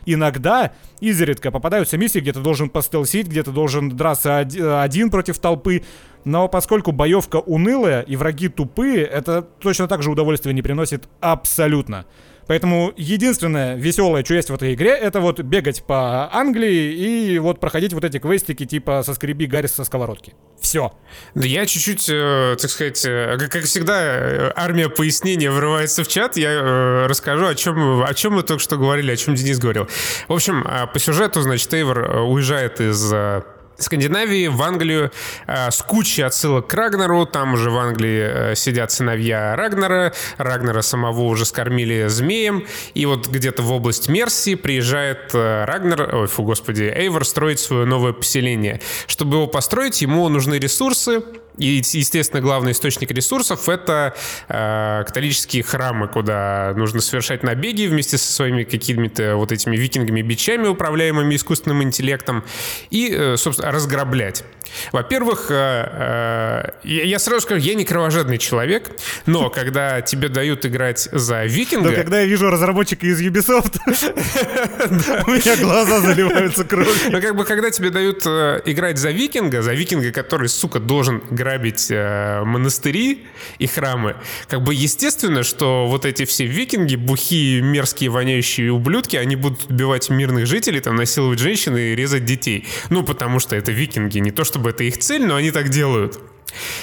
Иногда, изредка, попадаются миссии, где ты должен постелсить, где ты должен драться оди- один против толпы. Но поскольку боевка унылая и враги тупые, это точно так же удовольствия не приносит абсолютно. Поэтому единственное веселое, что есть в этой игре, это вот бегать по Англии и вот проходить вот эти квестики типа «Соскреби Гарри со сковородки». Все. Да я чуть-чуть, э, так сказать, э, как, всегда, э, армия пояснения врывается в чат. Я э, расскажу, о чем, о чем мы только что говорили, о чем Денис говорил. В общем, э, по сюжету, значит, Эйвор э, уезжает из Скандинавии в Англию э, с кучей отсылок к Рагнару. Там уже в Англии э, сидят сыновья Рагнара. Рагнара самого уже скормили змеем. И вот где-то в область Мерси приезжает э, Рагнар, ой, фу, господи, Эйвор строить свое новое поселение. Чтобы его построить, ему нужны ресурсы. И, естественно, главный источник ресурсов — это э, католические храмы, куда нужно совершать набеги вместе со своими какими-то вот этими викингами-бичами, управляемыми искусственным интеллектом, и, э, собственно, разграблять. Во-первых, э, э, я, сразу скажу, я не кровожадный человек, но <laughs> когда тебе дают играть за викинга... Но когда я вижу разработчика из Ubisoft, <laughs> у меня глаза заливаются кровью. Но как бы когда тебе дают э, играть за викинга, за викинга, который, сука, должен грабить монастыри и храмы, как бы естественно, что вот эти все викинги, бухие, мерзкие, воняющие ублюдки, они будут убивать мирных жителей, там, насиловать женщин и резать детей. Ну, потому что это викинги. Не то чтобы это их цель, но они так делают.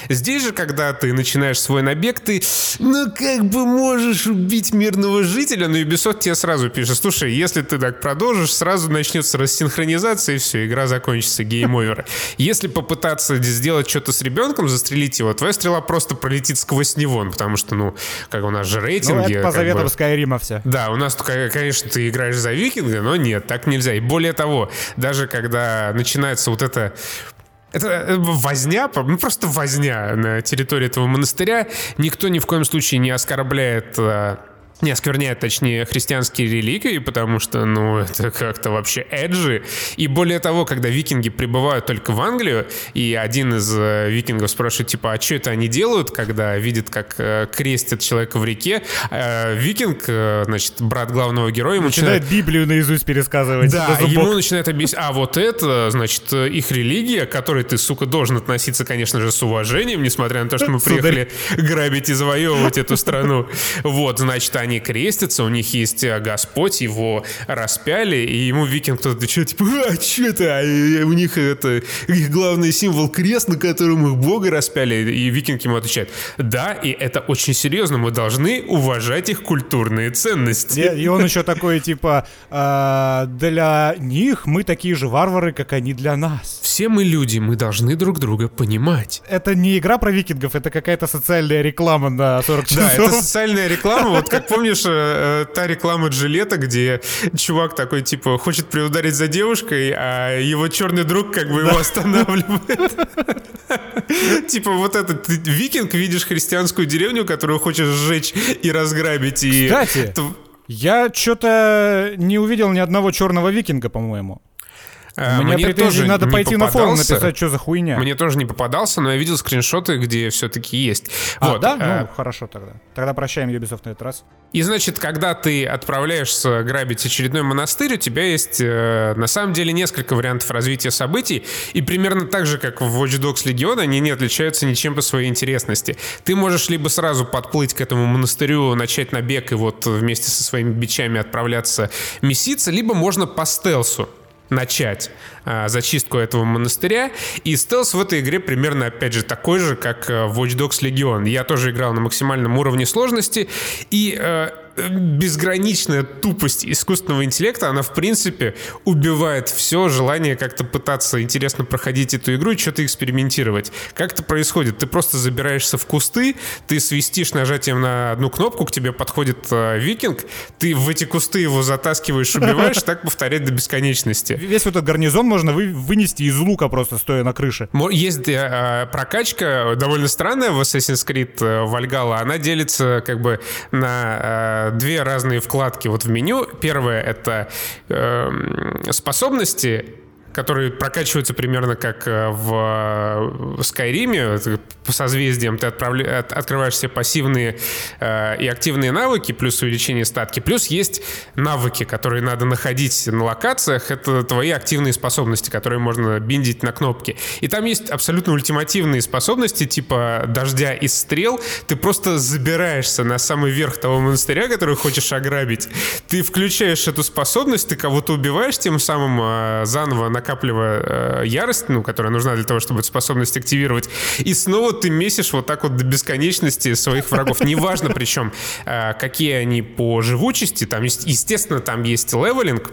Здесь же, когда ты начинаешь свой набег, ты, ну, как бы можешь убить мирного жителя, но Ubisoft тебе сразу пишет, слушай, если ты так продолжишь, сразу начнется рассинхронизация, и все, игра закончится, game over. Если попытаться сделать что-то с ребенком, застрелить его, твоя стрела просто пролетит сквозь него, ну, потому что, ну, как у нас же Ну, рейтинги... это по заветам бы- Скайрима все. да, у нас, конечно, ты играешь за викинга, но нет, так нельзя. И более того, даже когда начинается вот это это э, возня, ну просто возня на территории этого монастыря. Никто ни в коем случае не оскорбляет э, не оскверняет, точнее, христианские реликвии, потому что, ну, это как-то вообще эджи. И более того, когда викинги прибывают только в Англию, и один из э, викингов спрашивает, типа, а что это они делают, когда видят, как э, крестят человека в реке, э, викинг, э, значит, брат главного героя, ему Начинает Библию наизусть пересказывать. да, ему начинает объяснять, а вот это, значит, их религия, к которой ты, сука, должен относиться, конечно же, с уважением, несмотря на то, что мы приехали грабить и завоевывать эту страну. Вот, значит, они крестятся, у них есть э, Господь, его распяли, и ему викинг кто-то отвечает, типа, а, что это? А, э, у них это, их главный символ крест, на котором их Бога распяли, и викинг ему отвечает, да, и это очень серьезно, мы должны уважать их культурные ценности. И он еще такой, типа, «А, для них мы такие же варвары, как они для нас. Все мы люди, мы должны друг друга понимать. Это не игра про викингов, это какая-то социальная реклама на 40 часов. Да, это социальная реклама. Вот как <laughs> помнишь, э, э, та реклама Джилета, где чувак такой, типа, хочет приударить за девушкой, а его черный друг как бы его останавливает. <laughs> Типа вот этот викинг, видишь христианскую деревню, которую хочешь сжечь и разграбить. Кстати, Я что-то не увидел ни одного черного викинга, по-моему. А, Мне, мне тоже надо не пойти на форум попадался. написать, что за хуйня. Мне тоже не попадался, но я видел скриншоты, где все-таки есть. А, вот, да? э, Ну, хорошо тогда. Тогда прощаем Ubisoft на этот раз. И значит, когда ты отправляешься грабить очередной монастырь, у тебя есть э, на самом деле несколько вариантов развития событий. И примерно так же, как в Watch Dogs Legion, они не отличаются ничем по своей интересности. Ты можешь либо сразу подплыть к этому монастырю, начать набег и вот вместе со своими бичами отправляться меситься, либо можно по стелсу начать а, зачистку этого монастыря. И стелс в этой игре примерно, опять же, такой же, как э, в Watch Dogs Legion. Я тоже играл на максимальном уровне сложности. И э, безграничная тупость искусственного интеллекта, она, в принципе, убивает все желание как-то пытаться интересно проходить эту игру и что-то экспериментировать. Как это происходит? Ты просто забираешься в кусты, ты свистишь нажатием на одну кнопку, к тебе подходит э, викинг, ты в эти кусты его затаскиваешь, убиваешь, так повторять до бесконечности. <laughs> Весь вот этот гарнизон можно вы- вынести из лука просто стоя на крыше. Есть э, прокачка довольно странная в Assassin's Creed э, Valhalla. Она делится как бы на две разные вкладки вот в меню. Первая — это э, способности, которые прокачиваются примерно как э, в в Скайриме, Это по созвездиям ты отправля- от- открываешь себе пассивные э, и активные навыки, плюс увеличение статки, плюс есть навыки, которые надо находить на локациях, это твои активные способности, которые можно биндить на кнопки. И там есть абсолютно ультимативные способности, типа дождя из стрел, ты просто забираешься на самый верх того монастыря, который хочешь ограбить, ты включаешь эту способность, ты кого-то убиваешь, тем самым э, заново накапливая э, ярость, ну, которая нужна для того, чтобы эту способность активировать, и снова ты месишь вот так вот до бесконечности своих врагов. <laughs> Неважно причем, э, какие они по живучести, там есть, естественно, там есть левелинг,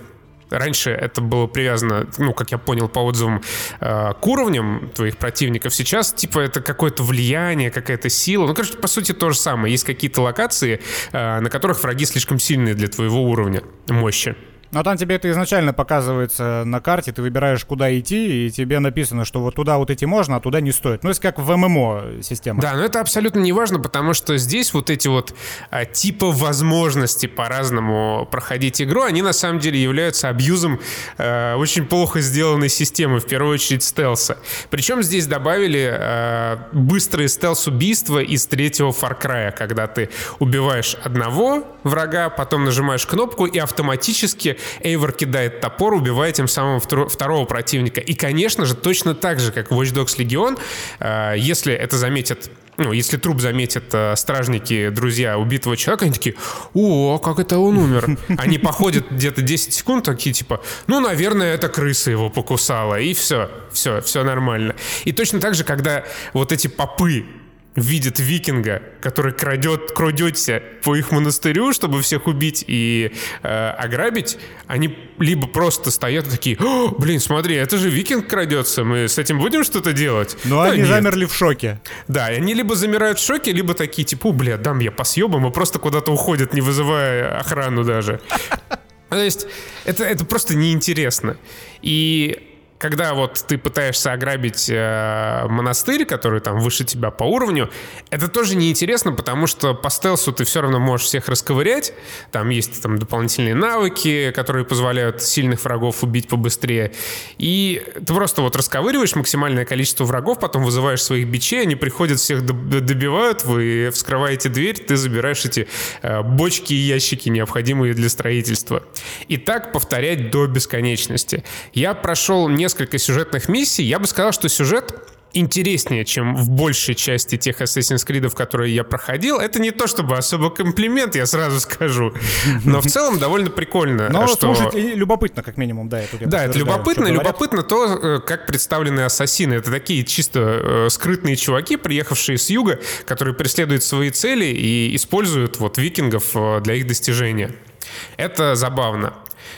Раньше это было привязано, ну, как я понял по отзывам, э, к уровням твоих противников. Сейчас, типа, это какое-то влияние, какая-то сила. Ну, короче, по сути, то же самое. Есть какие-то локации, э, на которых враги слишком сильные для твоего уровня мощи. Но там тебе это изначально показывается на карте, ты выбираешь, куда идти, и тебе написано, что вот туда вот идти можно, а туда не стоит. Ну, это как в ММО система. Да, но это абсолютно не важно, потому что здесь вот эти вот а, типа возможности по-разному проходить игру, они на самом деле являются абьюзом э, очень плохо сделанной системы, в первую очередь стелса. Причем здесь добавили э, быстрые стелс-убийства из третьего Far Cry, когда ты убиваешь одного врага, потом нажимаешь кнопку и автоматически Эйвор кидает топор, убивая тем самым втор- второго противника. И, конечно же, точно так же, как в Watch Dogs Legion, э, если это заметят ну, если труп заметят э, стражники, друзья убитого человека, они такие, о, как это он умер? <laughs> Они походят где-то 10 секунд, такие типа, ну, наверное, это крыса его покусала, и все, все, все нормально. И точно так же, когда вот эти попы видят викинга, который крадет, крадется по их монастырю, чтобы всех убить и э, ограбить, они либо просто стоят такие, «О, блин, смотри, это же викинг крадется, мы с этим будем что-то делать? Но Да они нет. замерли в шоке. Да, и они либо замирают в шоке, либо такие, типа, «У, бля, дам я по съебам, и просто куда-то уходят, не вызывая охрану даже. <laughs> То есть это, это просто неинтересно. И когда вот ты пытаешься ограбить э, монастырь, который там выше тебя по уровню, это тоже неинтересно, потому что по стелсу ты все равно можешь всех расковырять. Там есть там дополнительные навыки, которые позволяют сильных врагов убить побыстрее. И ты просто вот расковыриваешь максимальное количество врагов, потом вызываешь своих бичей, они приходят, всех доб- добивают, вы вскрываете дверь, ты забираешь эти э, бочки и ящики, необходимые для строительства. И так повторять до бесконечности. Я прошел несколько сюжетных миссий, я бы сказал, что сюжет интереснее, чем в большей части тех Assassin's Creed, которые я проходил. Это не то чтобы особо комплимент, я сразу скажу. Но в целом довольно прикольно. Но что... слушать и любопытно, как минимум, да. я Да, это любопытно. Любопытно то, э, как представлены ассасины. Это такие чисто э, скрытные чуваки, приехавшие с юга, которые преследуют свои цели и используют вот викингов э, для их достижения. Это забавно.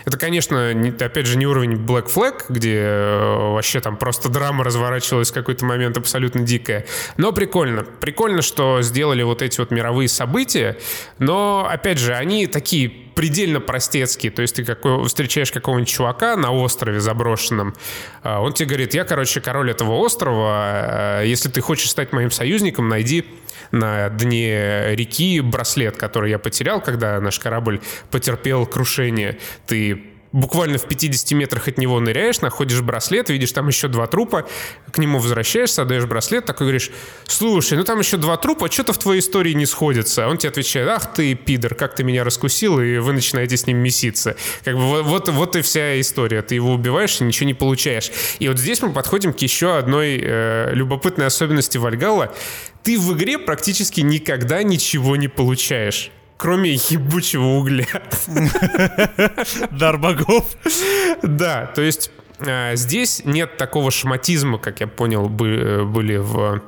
Это, конечно, не- опять же, не уровень Black Flag, где э, вообще там просто драма разворачивалась в какой-то момент абсолютно дикая. Но прикольно. Прикольно, что сделали вот эти вот мировые события. Но, опять же, они такие предельно простецкие. То есть ты какой, встречаешь какого-нибудь чувака на острове заброшенном, а, он тебе говорит, я, короче, король этого острова, а, если ты хочешь стать моим союзником, найди на дне реки браслет, который я потерял, когда наш корабль потерпел крушение. Ты буквально в 50 метрах от него ныряешь, находишь браслет, видишь там еще два трупа, к нему возвращаешься, отдаешь браслет, такой говоришь, слушай, ну там еще два трупа, что-то в твоей истории не сходится. Он тебе отвечает, ах ты, пидор, как ты меня раскусил, и вы начинаете с ним меситься. Как бы вот, вот, вот и вся история. Ты его убиваешь и ничего не получаешь. И вот здесь мы подходим к еще одной э, любопытной особенности Вальгала. Ты в игре практически никогда ничего не получаешь кроме ебучего угля. Дар богов. Да, то есть а, здесь нет такого шматизма, как я понял, бы, были в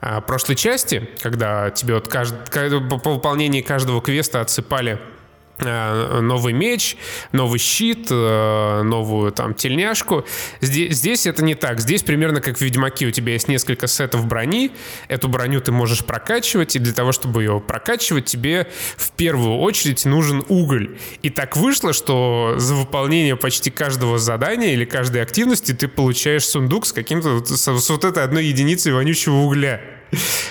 а, прошлой части, когда тебе вот по выполнении каждого квеста отсыпали Э, новый меч, новый щит, э, новую там тельняшку. Здесь, здесь это не так. Здесь примерно как в Ведьмаке. У тебя есть несколько сетов брони. Эту броню ты можешь прокачивать. И для того, чтобы ее прокачивать, тебе в первую очередь нужен уголь. И так вышло, что за выполнение почти каждого задания или каждой активности ты получаешь сундук с каким-то с вот этой одной единицей вонючего угля.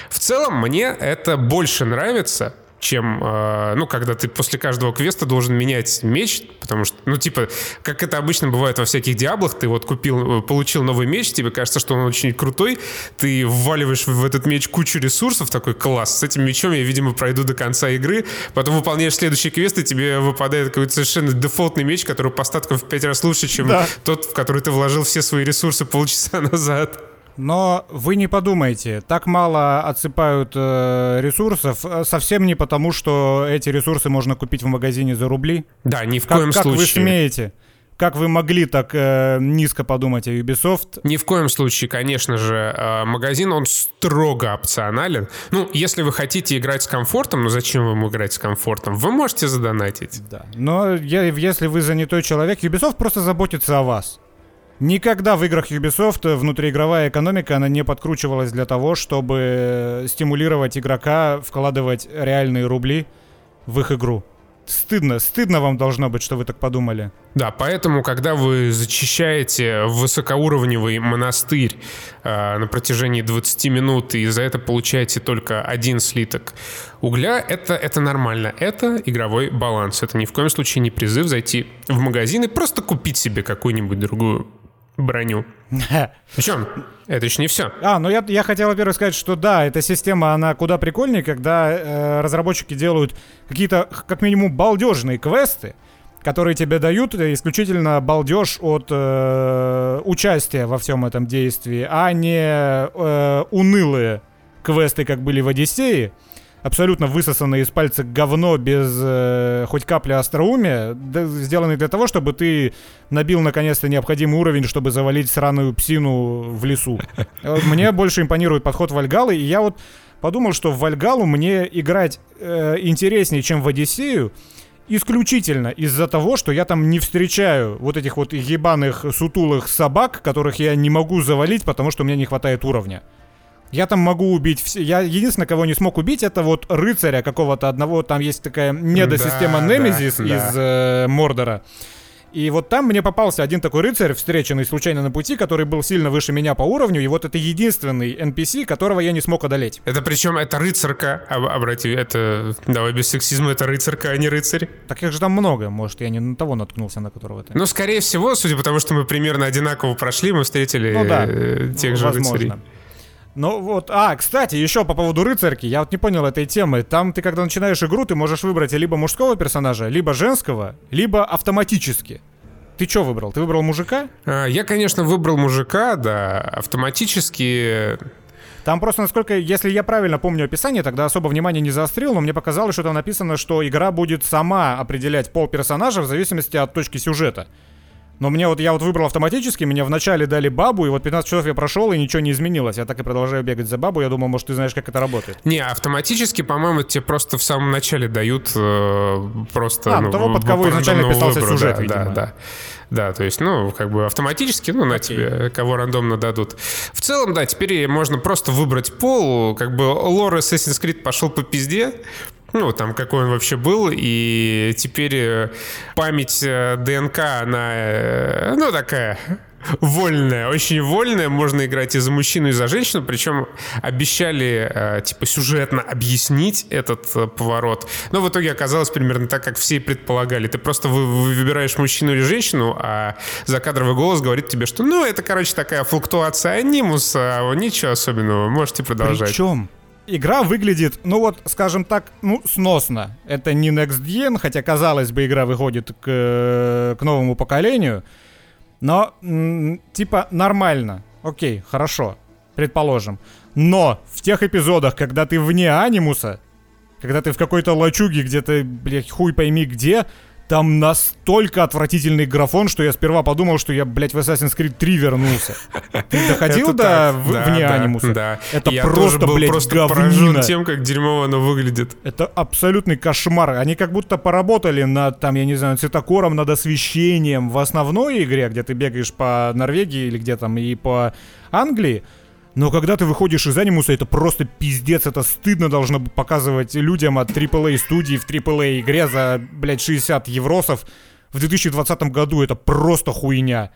В целом мне это больше нравится, чем, э, ну, когда ты после каждого квеста должен менять меч, потому что, ну, типа, как это обычно бывает во всяких диаблах, ты вот купил, э, получил новый меч, тебе кажется, что он очень крутой, ты вваливаешь в этот меч кучу ресурсов, такой класс, с этим мечом я, видимо, пройду до конца игры, потом выполняешь следующий квест, и тебе выпадает какой-то совершенно дефолтный меч, который по статкам в пять раз лучше, чем да. тот, в который ты вложил все свои ресурсы полчаса <laughs> назад. Но вы не подумайте, так мало отсыпают э, ресурсов э, совсем не потому, что эти ресурсы можно купить в магазине за рубли. Да, ни в как, коем как случае. Как вы смеете? Как вы могли так э, низко подумать о Ubisoft? Ни в коем случае, конечно же, э, магазин, он строго опционален. Ну, если вы хотите играть с комфортом, ну зачем вам играть с комфортом? Вы можете задонатить. Да. Но я, если вы занятой человек, Ubisoft просто заботится о вас. Никогда в играх Ubisoft внутриигровая экономика, она не подкручивалась для того, чтобы стимулировать игрока вкладывать реальные рубли в их игру. Стыдно, стыдно вам должно быть, что вы так подумали. Да, поэтому, когда вы зачищаете высокоуровневый монастырь э, на протяжении 20 минут и за это получаете только один слиток угля, это, это нормально. Это игровой баланс. Это ни в коем случае не призыв зайти в магазин и просто купить себе какую-нибудь другую броню. <laughs> Причем, это еще не все. А, ну я, я хотел, во-первых, сказать, что да, эта система, она куда прикольнее, когда э, разработчики делают какие-то, как минимум, балдежные квесты, которые тебе дают исключительно балдеж от э, участия во всем этом действии, а не э, унылые квесты, как были в Одиссее, абсолютно высосанное из пальца говно без э, хоть капли остроумия, да, сделанный для того, чтобы ты набил наконец-то необходимый уровень, чтобы завалить сраную псину в лесу. <laughs> Э, мне больше импонирует подход Вальгалы, и я вот подумал, что в Вальгалу мне играть э, интереснее, чем в Одиссею, исключительно из-за того, что я там не встречаю вот этих вот ебаных сутулых собак, которых я не могу завалить, потому что у меня не хватает уровня. Я там могу убить все. Я единственное, кого не смог убить, это вот рыцаря какого-то одного. Там есть такая недосистема да, Немезис да, из да. Э, Мордора. И вот там мне попался один такой рыцарь, встреченный случайно на пути, который был сильно выше меня по уровню, и вот это единственный NPC, которого я не смог одолеть. Это причем, это рыцарка, об, обрати, это, давай без сексизма, это рыцарка, а не рыцарь. Так их же там много, может, я не на того наткнулся, на которого ты. Ну, скорее всего, судя по тому, что мы примерно одинаково прошли, мы встретили ну, да. Э, тех же Возможно. рыцарей. Ну вот, а, кстати, еще по поводу рыцарки, я вот не понял этой темы. Там ты, когда начинаешь игру, ты можешь выбрать либо мужского персонажа, либо женского, либо автоматически. Ты что выбрал? Ты выбрал мужика? А, я, конечно, выбрал мужика, да, автоматически. Там просто, насколько, если я правильно помню описание, тогда особо внимания не заострил, но мне показалось, что там написано, что игра будет сама определять пол персонажа в зависимости от точки сюжета. Но мне вот, я вот выбрал автоматически, мне вначале дали бабу, и вот 15 часов я прошел, и ничего не изменилось. Я так и продолжаю бегать за бабу, я думал, может, ты знаешь, как это работает. Не, автоматически, по-моему, тебе просто в самом начале дают э, просто... А, ну, того, под кого изначально писался выбора, сюжет, да, видимо. Да, да. Да, то есть, ну, как бы автоматически, ну, на okay. тебе, кого рандомно дадут. В целом, да, теперь можно просто выбрать пол, как бы лор Assassin's Creed пошел по пизде, ну, там, какой он вообще был, и теперь э, память э, ДНК, она, э, ну, такая вольная, очень вольная. Можно играть и за мужчину, и за женщину. Причем обещали, типа, сюжетно объяснить этот поворот. Но в итоге оказалось примерно так, как все и предполагали. Ты просто вы, вы выбираешь мужчину или женщину, а закадровый голос говорит тебе, что, ну, это, короче, такая флуктуация анимуса, ничего особенного, можете продолжать. Причем игра выглядит, ну вот, скажем так, ну, сносно. Это не Next Gen, хотя, казалось бы, игра выходит к, к новому поколению. Но, типа, нормально. Окей, хорошо, предположим. Но в тех эпизодах, когда ты вне анимуса, когда ты в какой-то лачуге где-то, блядь, хуй пойми где, там настолько отвратительный графон, что я сперва подумал, что я, блядь, в Assassin's Creed 3 вернулся. Ты доходил Это до так, в- да, вне да, анимуса? Да. Это Я просто, тоже был блядь, просто поражен тем, как дерьмово оно выглядит. Это абсолютный кошмар. Они как будто поработали над, там, я не знаю, цветокором, над освещением в основной игре, где ты бегаешь по Норвегии или где там, и по Англии. Но когда ты выходишь из анимуса, это просто пиздец, это стыдно должно показывать людям от AAA студии в AAA игре за, блядь, 60 евросов в 2020 году. Это просто хуйня.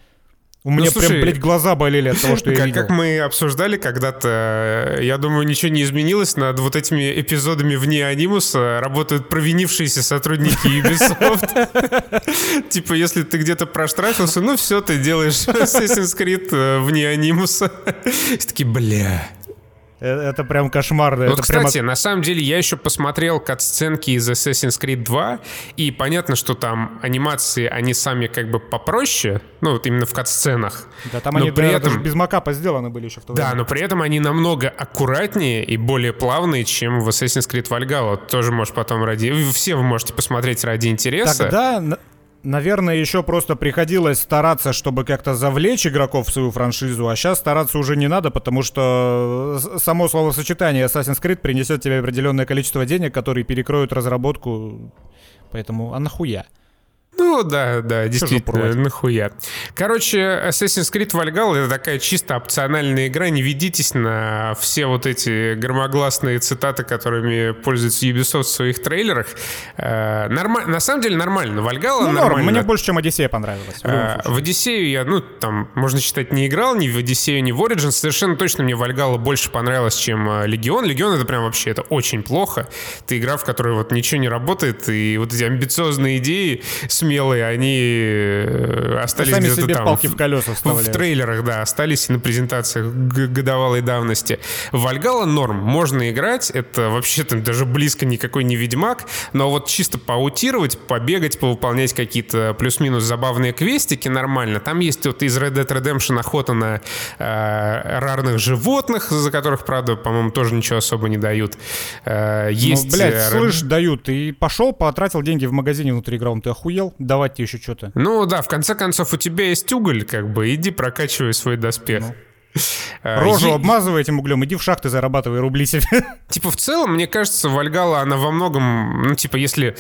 У меня Ну, слушай, прям, блядь, глаза болели от того, <laughs> что я Как, видел. как мы обсуждали когда-то, я думаю, ничего не изменилось. Над вот этими эпизодами вне анимуса работают провинившиеся сотрудники Ubisoft. <laughs> Типа, если ты где-то проштрафился, ну все, ты делаешь <laughs> Assassin's Creed э, вне анимуса. И такие, бля. Э, Это прям кошмарно. Вот, это прямо кстати, на самом деле я еще посмотрел кат-сценки из Assassin's Creed 2, и понятно, что там анимации, они сами как бы попроще, ну вот именно в кат-сценах. Да, там но они при да, этом- без макапа сделаны были еще в то Да, время. но при этом они намного аккуратнее и более плавные, чем в Assassin's Creed Valhalla. Тоже можешь потом ради... Все вы можете посмотреть ради интереса. Тогда, наверное, еще просто приходилось стараться, чтобы как-то завлечь игроков в свою франшизу, а сейчас стараться уже не надо, потому что с- само словосочетание Assassin's Creed принесет тебе определенное количество денег, которые перекроют разработку. Поэтому, а нахуя? Ну да, да, действительно, нахуя. Короче, Assassin's Creed Valhalla это такая чисто опциональная игра. Не ведитесь на все вот эти громогласные цитаты, которыми пользуется Ubisoft в своих трейлерах. Э, норма- На самом деле нормально. Valhalla Ну, норм, нормально. мне больше, чем Одиссея понравилась. в случае. В Одиссею я, ну, там, можно считать, не играл ни в Одиссею, ни в Origins. Совершенно точно мне Вальгала больше понравилась, чем а, Легион. Легион это прям вообще, это очень плохо. Это игра, в которой вот ничего не работает, и вот эти амбициозные идеи смелые, они э, остались Сами где-то себе там. палки в колеса В вставляют. трейлерах, да, остались и на презентациях годовалой давности. Вальгала норм, можно играть, это вообще там даже близко никакой не Ведьмак, но вот чисто поаутировать, побегать, повыполнять какие-то плюс-минус забавные квестики нормально. Там есть вот из Red Dead Redemption охота на э, рарных животных, за которых, правда, по-моему, тоже ничего особо не дают. Э, есть... Ну, блядь, э, слышь, дают. Ты пошел, потратил деньги в магазине внутри игровом. Ты охуел? Давать тебе еще что-то. Ну да, в конце концов, у тебя есть уголь, как бы, иди прокачивай свой доспех. Э, Рожу е- обмазывай этим углем, иди в шахты, зарабатывай рубли себе. Типа, в целом, мне кажется, Вальгала, она во многом, ну, типа, если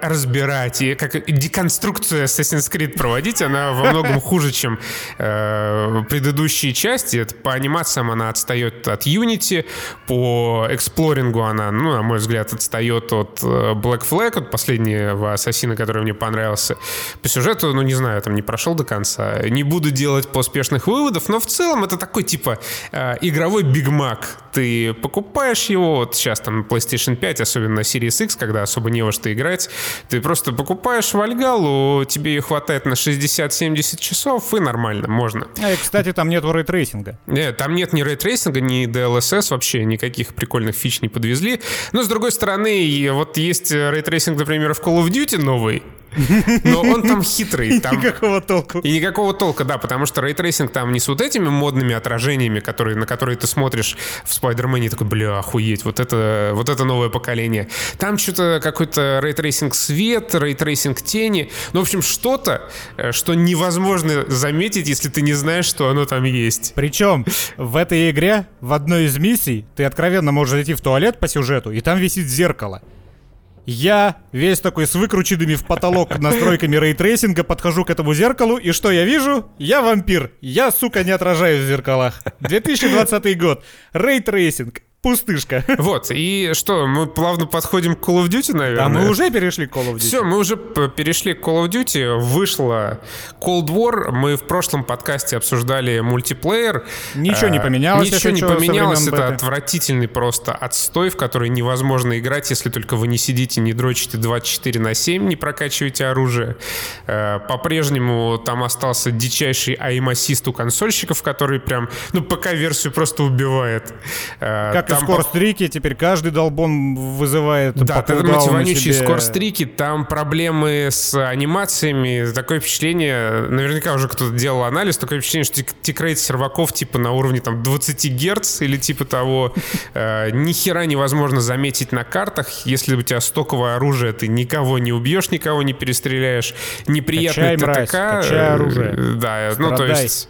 разбирать и как деконструкцию Assassin's Creed проводить, она во многом <laughs> хуже, чем э, предыдущие части. Это по анимациям она отстает от Unity, по эксплорингу она, ну, на мой взгляд, отстает от э, Black Flag, от последнего Ассасина, который мне понравился. По сюжету, ну, не знаю, там не прошел до конца. Не буду делать поспешных выводов, но в целом это такой, типа, э, игровой Биг Мак. Ты покупаешь его, вот сейчас там PlayStation 5, особенно на Series X, когда особо не во что играть, ты просто покупаешь Вальгалу, тебе ее хватает на 60-70 часов, и нормально, можно. А, и, кстати, там нету ray tracing а. Нет, там нет ни ray tracing а, ни DLSS, вообще никаких прикольных фич не подвезли. Но, с другой стороны, вот есть ray tracing, например, в Call of Duty новый, но он там хитрый. Там... Никакого толку. И никакого толка, да, потому что ray tracing там не с вот этими модными отражениями, которые, на которые ты смотришь в Spider-Man е и такой, бля, охуеть, вот это, вот это новое поколение. Там что-то какой-то ray tracing свет, ray tracing тени. Ну, в общем, что-то, э, что невозможно заметить, если ты не знаешь, что оно там есть. Причем в этой игре в одной из миссий ты откровенно можешь зайти в туалет по сюжету, и там висит зеркало. Я весь такой с выкрученными в потолок настройками рейтрейсинга подхожу к этому зеркалу, и что я вижу? Я вампир. Я, сука, не отражаюсь в зеркалах. 2020 год. Рейтрейсинг. Пустышка. <laughs> Вот, и что, мы плавно подходим к Call of Duty, наверное? А мы уже перешли к Call of Duty. Все, мы уже перешли к Call of Duty. Вышла Cold War. Мы в прошлом подкасте обсуждали мультиплеер. Ничего не а, поменялось. Ничего не поменялось. Это отвратительный просто отстой, в который невозможно играть, если только вы не сидите, не дрочите 24 на 7, не прокачиваете оружие. Э, по-прежнему там остался дичайший аим-ассист у консольщиков, который прям, ну, ПК-версию просто убивает. Э, как там и скорстрики, теперь каждый долбон вызывает Да, ты вонючие себе... скорстрики, там проблемы с анимациями, такое впечатление, наверняка уже кто-то делал анализ, такое впечатление, что тикрейт серваков типа на уровне там 20 Гц или типа того, <laughs> э, ни хера невозможно заметить на картах, если у тебя стоковое оружие, ты никого не убьешь, никого не перестреляешь, неприятный качай, ТТК. Мразь, качай оружие. Э, да, Страдай. ну то есть...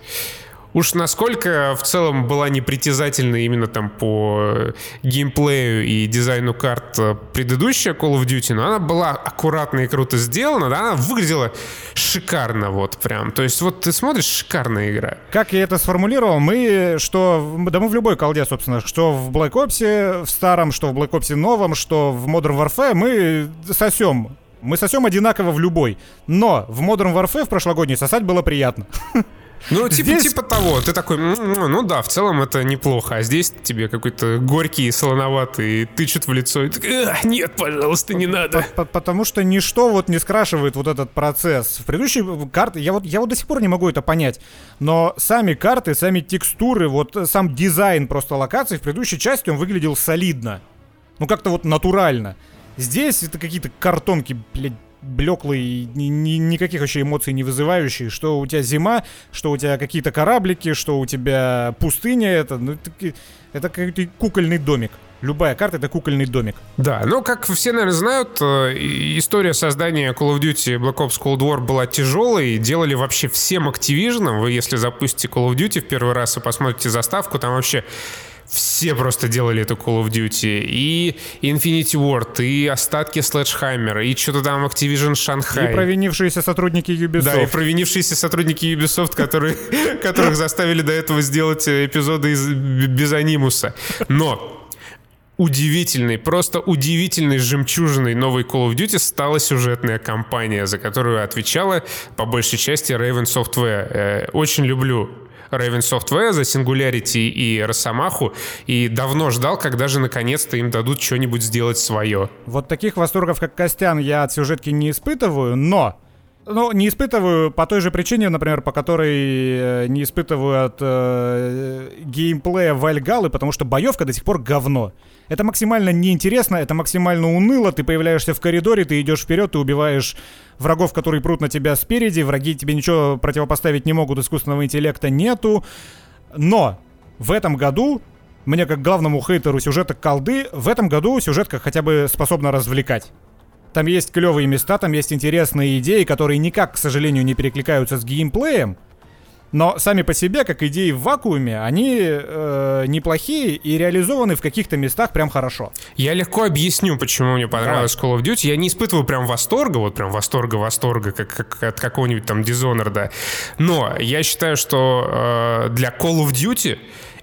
Уж насколько в целом была непритязательна именно там по геймплею и дизайну карт предыдущая Call of Duty, но она была аккуратно и круто сделана, да, она выглядела шикарно вот прям. То есть вот ты смотришь, шикарная игра. Как я это сформулировал, мы, что, да мы в любой колде, собственно, что в Black Ops в старом, что в Black Ops новом, что в Modern Warfare, мы сосем мы сосем одинаково в любой. Но в Modern Warfare в прошлогодней сосать было приятно. <laughs> Ну, типа, здесь... типа того. Ты такой, ну да, в целом это неплохо. А здесь тебе какой-то горький, солоноватый, тычут в лицо. И такой, нет, пожалуйста, не надо. Потому что ничто вот не скрашивает вот этот процесс. В предыдущей карты, я вот, я вот до сих пор не могу это понять, но сами карты, сами текстуры, вот сам дизайн просто локаций в предыдущей части, он выглядел солидно. Ну, как-то вот натурально. Здесь это какие-то картонки, блядь, блеклый, ни, ни, никаких вообще эмоций не вызывающий, что у тебя зима, что у тебя какие-то кораблики, что у тебя пустыня, это, ну, это, это какой-то кукольный домик. Любая карта — это кукольный домик. Да, ну, как все, наверное, знают, э, история создания Call of Duty Black Ops Cold War была тяжелой. Делали вообще всем Activision. Вы, если запустите Call of Duty в первый раз и посмотрите заставку, там вообще все просто делали эту Call of Duty. И Infinity Ward, и остатки Sledgehammer, и что-то там Activision Shanghai. И провинившиеся сотрудники Ubisoft. Да, и провинившиеся сотрудники Ubisoft, которые, <laughs> которых заставили до этого сделать эпизоды из, без анимуса. Но удивительной, просто удивительной жемчужиной новой Call of Duty стала сюжетная кампания, за которую отвечала по большей части Raven Software. Э, очень люблю Raven Software за Singularity и Росомаху, и давно ждал, когда же наконец-то им дадут что-нибудь сделать свое. Вот таких восторгов, как Костян, я от сюжетки не испытываю, но ну, не испытываю по той же причине, например, по которой э, не испытываю от э, геймплея Вальгалы, потому что боевка до сих пор говно. Это максимально неинтересно, это максимально уныло. Ты появляешься в коридоре, ты идешь вперед, ты убиваешь врагов, которые прут на тебя спереди, враги тебе ничего противопоставить не могут, искусственного интеллекта нету. Но в этом году мне как главному хейтеру сюжета колды, в этом году сюжетка хотя бы способна развлекать. Там есть клевые места, там есть интересные идеи, которые никак, к сожалению, не перекликаются с геймплеем. Но сами по себе, как идеи в вакууме, они э, неплохие и реализованы в каких-то местах прям хорошо. Я легко объясню, почему мне понравилось да. Call of Duty. Я не испытываю прям восторга, вот прям восторга-восторга, как, как от какого-нибудь там Dishonored. Но я считаю, что э, для Call of Duty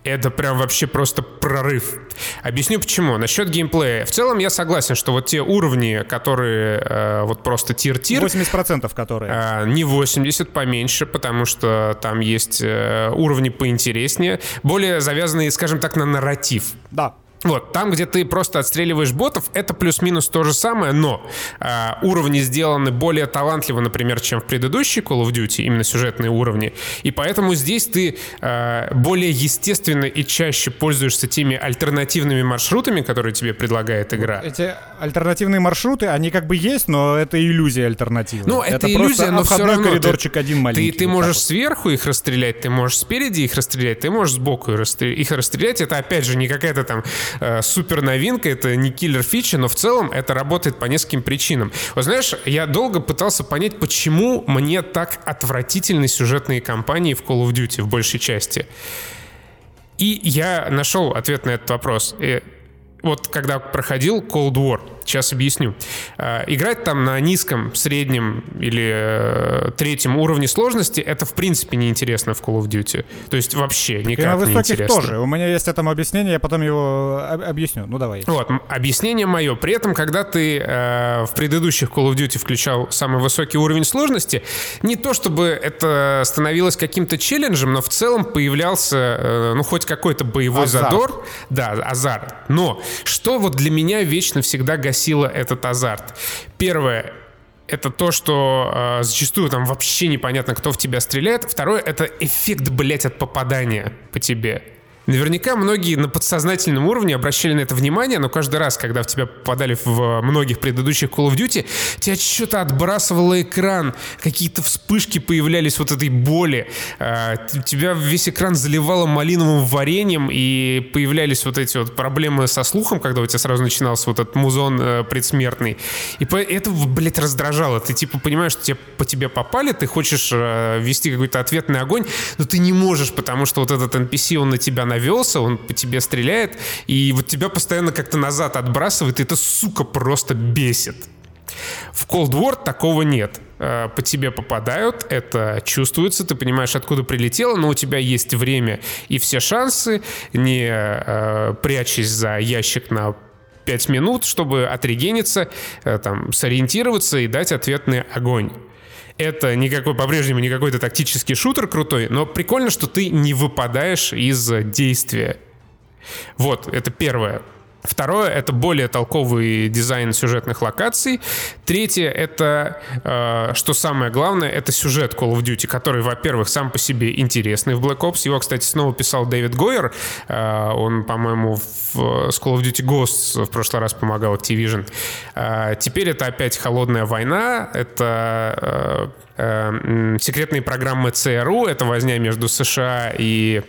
это прям вообще просто прорыв. Объясню почему. Насчет геймплея. В целом я согласен, что вот те уровни, которые э, вот просто тир-тир... 80% которые. Э, не 80, поменьше, потому что там есть э, уровни поинтереснее, более завязанные, скажем так, на нарратив. Да. Вот, там, где ты просто отстреливаешь ботов, это плюс-минус то же самое, но э, уровни сделаны более талантливо, например, чем в предыдущей Call of Duty, именно сюжетные уровни. И поэтому здесь ты э, более естественно и чаще пользуешься теми альтернативными маршрутами, которые тебе предлагает игра. Эти альтернативные маршруты, они как бы есть, но это иллюзия альтернативы. Ну, это, это иллюзия, но все равно коридорчик ты, один маленький. Ты, ты можешь вот сверху их расстрелять, ты можешь спереди их расстрелять, ты можешь сбоку их расстрелять. Это, опять же, не какая-то там э, супер новинка, это не киллер фича, но в целом это работает по нескольким причинам. Вот знаешь, я долго пытался понять, почему мне так отвратительны сюжетные кампании в Call of Duty в большей части. И я нашел ответ на этот вопрос. И вот когда проходил Cold War, Сейчас объясню. Э, играть там на низком, среднем или э, третьем уровне сложности это в принципе неинтересно в Call of Duty. То есть вообще никак и на высоких не тоже. У меня есть этому объяснение, я потом его объясню. Ну давай. Вот, объяснение мое. При этом, когда ты э, в предыдущих Call of Duty включал самый высокий уровень сложности, не то чтобы это становилось каким-то челленджем, но в целом появлялся, э, ну, хоть какой-то боевой азарт. задор. Да, азарт. Но что вот для меня вечно всегда гасило этот азарт? Первое, это то, что э, зачастую там вообще непонятно, кто в тебя стреляет. Второе — это эффект, блядь, от попадания по тебе. Наверняка многие на подсознательном уровне обращали на это внимание, но каждый раз, когда в тебя попадали в многих предыдущих Call of Duty, тебя что-то отбрасывало экран, какие-то вспышки появлялись вот этой боли, а, тебя весь экран заливало малиновым вареньем, и появлялись вот эти вот проблемы со слухом, когда у тебя сразу начинался вот этот музон э, предсмертный. И это, блядь, раздражало. Ты типа понимаешь, что тебе, по тебе попали, ты хочешь э, вести какой-то ответный огонь, но ты не можешь, потому что вот этот NPC, он на тебя навелся, он по тебе стреляет, и вот тебя постоянно как-то назад отбрасывает, и это, сука, просто бесит. В Cold War такого нет. Э, по тебе попадают, это чувствуется, ты понимаешь, откуда прилетело, но у тебя есть время и все шансы, не э, прячась за ящик на 5 минут, чтобы отрегениться, э, там, сориентироваться и дать ответный огонь. Это никакой, по-прежнему не какой-то тактический шутер крутой, но прикольно, что ты не выпадаешь из действия. Вот, это первое. Второе — это более толковый дизайн сюжетных локаций. Третье — это, э, что самое главное, это сюжет Call of Duty, который, во-первых, сам по себе интересный в Black Ops. Его, кстати, снова писал Дэвид Гойер. Э, он, по-моему, в, с Call of Duty Ghosts в прошлый раз помогал Activision. Э, теперь это опять холодная война. Это э, э, секретные программы ЦРУ. Это возня между США и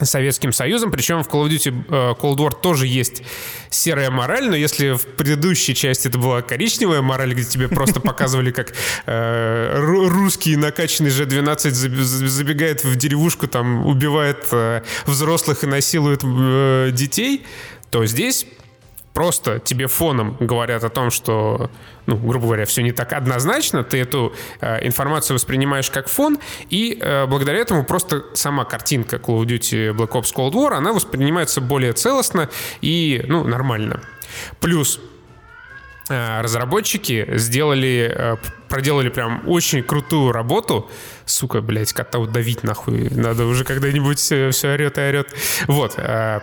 Советским Союзом, причем в Call of Duty э, Cold War тоже есть серая мораль, но если в предыдущей части это была коричневая мораль, где тебе просто <laughs> показывали, как э, русский накачанный Ж-12 забегает в деревушку, там убивает э, взрослых и насилует детей, то здесь просто тебе фоном говорят о том, что, ну, грубо говоря, все не так однозначно, ты эту э, информацию воспринимаешь как фон, и э, благодаря этому просто сама картинка Call of Duty Black Ops Cold War, она воспринимается более целостно и, ну, нормально. Плюс э, разработчики сделали, э, проделали прям очень крутую работу. Сука, блядь, кота удавить нахуй. Надо уже когда-нибудь все, орет и орет. Вот. Э,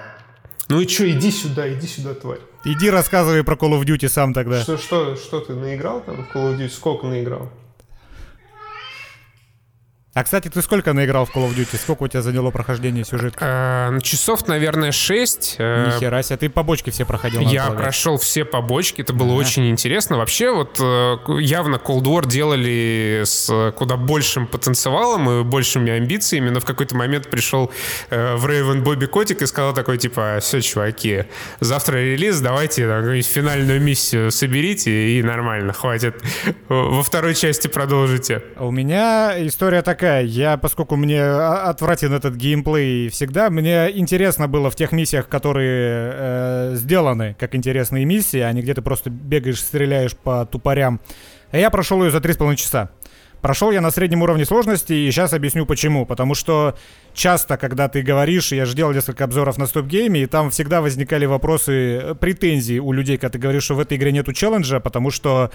ну и что, иди сюда, иди сюда, тварь. Иди рассказывай про Call of Duty сам тогда. Что, что, что ты наиграл там в Call of Duty? Сколько наиграл? А, кстати, ты сколько наиграл в Call of Duty? Сколько у тебя заняло прохождение сюжетки? А, часов, наверное, 6. Э, Нихера себе, ты побочки все проходил. Я прошел все побочки, это было а. очень интересно. Вообще, вот э, явно Cold War делали с куда большим потенциалом и большими амбициями, но в какой-то момент пришел э, в Рейвен Бобби Котик и сказал такой, типа, все, чуваки, завтра релиз, давайте финальную миссию соберите и нормально, хватит. Во второй части продолжите. У меня история такая такая. Я, поскольку мне отвратен этот геймплей всегда, мне интересно было в тех миссиях, которые э, сделаны как интересные миссии, а не где ты просто бегаешь, стреляешь по тупорям. Я прошел ее за 3,5 часа. Прошел я на среднем уровне сложности, и сейчас объясню почему. Потому что часто, когда ты говоришь, я же делал несколько обзоров на стоп-гейме, и там всегда возникали вопросы, э, претензии у людей, когда ты говоришь, что в этой игре нету челленджа, потому что а,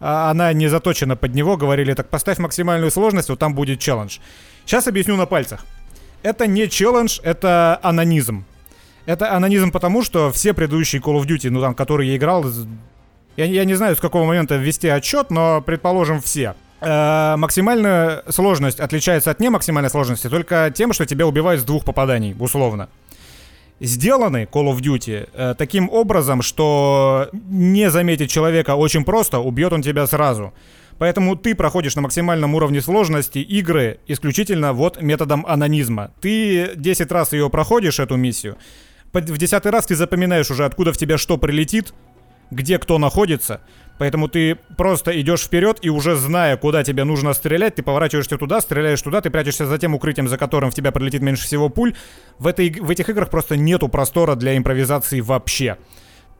она не заточена под него, говорили, так поставь максимальную сложность, вот там будет челлендж. Сейчас объясню на пальцах. Это не челлендж, это анонизм. Это анонизм потому, что все предыдущие Call of Duty, ну там, которые я играл, я, я не знаю, с какого момента ввести отчет, но, предположим, все. Э, максимальная сложность отличается от не максимальной сложности только тем, что тебя убивают с двух попаданий, условно сделаны Call of Duty э, таким образом, что не заметить человека очень просто, убьет он тебя сразу. Поэтому ты проходишь на максимальном уровне сложности игры исключительно вот методом анонизма. Ты 10 раз ее проходишь, эту миссию. В 10 раз ты запоминаешь уже, откуда в тебя что прилетит, где кто находится. Поэтому ты просто идешь вперед и уже зная, куда тебе нужно стрелять, ты поворачиваешься туда, стреляешь туда, ты прячешься за тем укрытием, за которым в тебя прилетит меньше всего пуль. В, этой, в этих играх просто нету простора для импровизации вообще.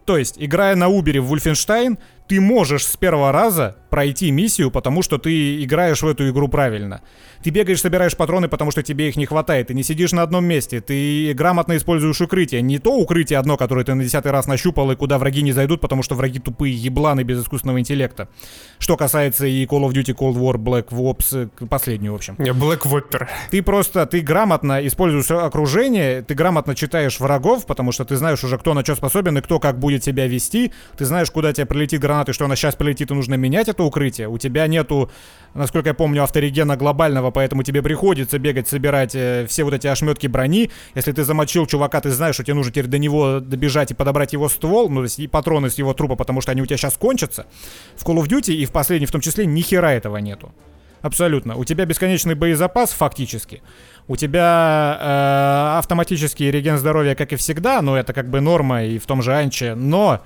То есть, играя на Убере в Wolfenstein, ты можешь с первого раза пройти миссию, потому что ты играешь в эту игру правильно. Ты бегаешь, собираешь патроны, потому что тебе их не хватает. Ты не сидишь на одном месте. Ты грамотно используешь укрытие. Не то укрытие одно, которое ты на десятый раз нащупал, и куда враги не зайдут, потому что враги тупые ебланы без искусственного интеллекта. Что касается и Call of Duty, Cold War, Black Ops, э, последнюю, в общем. Black Whopper. Ты просто, ты грамотно используешь окружение, ты грамотно читаешь врагов, потому что ты знаешь уже, кто на что способен и кто как будет себя вести. Ты знаешь, куда тебе прилетит граната, и что она сейчас прилетит, и нужно менять это укрытие. У тебя нету, насколько я помню, авторегена глобального, поэтому тебе приходится бегать, собирать э, все вот эти ошметки брони. Если ты замочил чувака, ты знаешь, что тебе нужно теперь до него добежать и подобрать его ствол, ну, то есть и патроны с его трупа, потому что они у тебя сейчас кончатся. В Call of Duty и в последней в том числе ни хера этого нету. Абсолютно. У тебя бесконечный боезапас фактически. У тебя э, автоматический реген здоровья, как и всегда, но это как бы норма и в том же Анче, но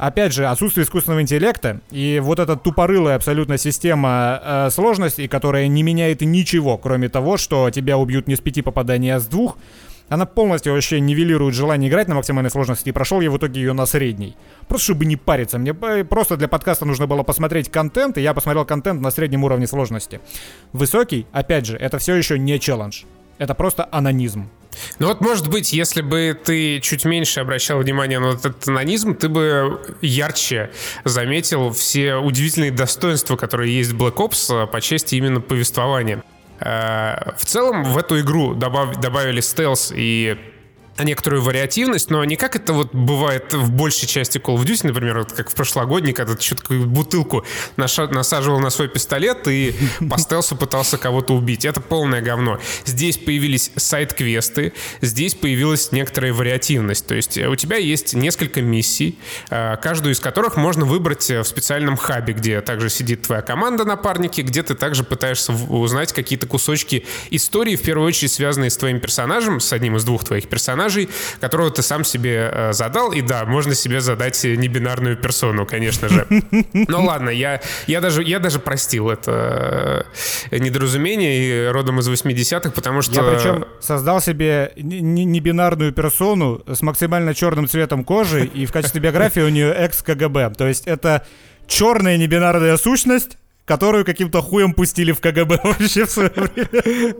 опять же, отсутствие искусственного интеллекта и вот эта тупорылая абсолютно система э, сложностей, которая не меняет ничего, кроме того, что тебя убьют не с пяти попаданий, а с двух, она полностью вообще нивелирует желание играть на максимальной сложности, и прошел я в итоге ее на средней. Просто чтобы не париться. Мне просто для подкаста нужно было посмотреть контент, и я посмотрел контент на среднем уровне сложности. Высокий, опять же, это все еще не челлендж. Это просто анонизм. Ну вот, может быть, если бы ты чуть меньше обращал внимание на этот анонизм, ты бы ярче заметил все удивительные достоинства, которые есть в Black Ops по части именно повествования. Э, в целом в эту игру добав, добавили стелс и некоторую вариативность, но не как это вот бывает в большей части Call of Duty, например, вот как в прошлогодний, когда ты что-то бутылку насаживал на свой пистолет и <laughs> по стелсу пытался кого-то убить. Это полное говно. Здесь появились сайт-квесты, здесь появилась некоторая вариативность. То есть у тебя есть несколько миссий, э, каждую из которых можно выбрать в специальном хабе, где также сидит твоя команда напарники, где ты также пытаешься узнать какие-то кусочки истории, в первую очередь связанные с твоим персонажем, с одним из двух твоих персонажей, персонажей, которого ты сам себе э, задал. И да, можно себе задать небинарную персону, конечно же. Но ладно, я, я, даже, я даже простил это э, недоразумение родом из 80-х, потому что... Я причем создал себе небинарную персону с максимально черным цветом кожи, и в качестве биографии у нее экс-КГБ. То есть это черная небинарная сущность, которую каким-то хуем пустили в КГБ <laughs> вообще в свое время.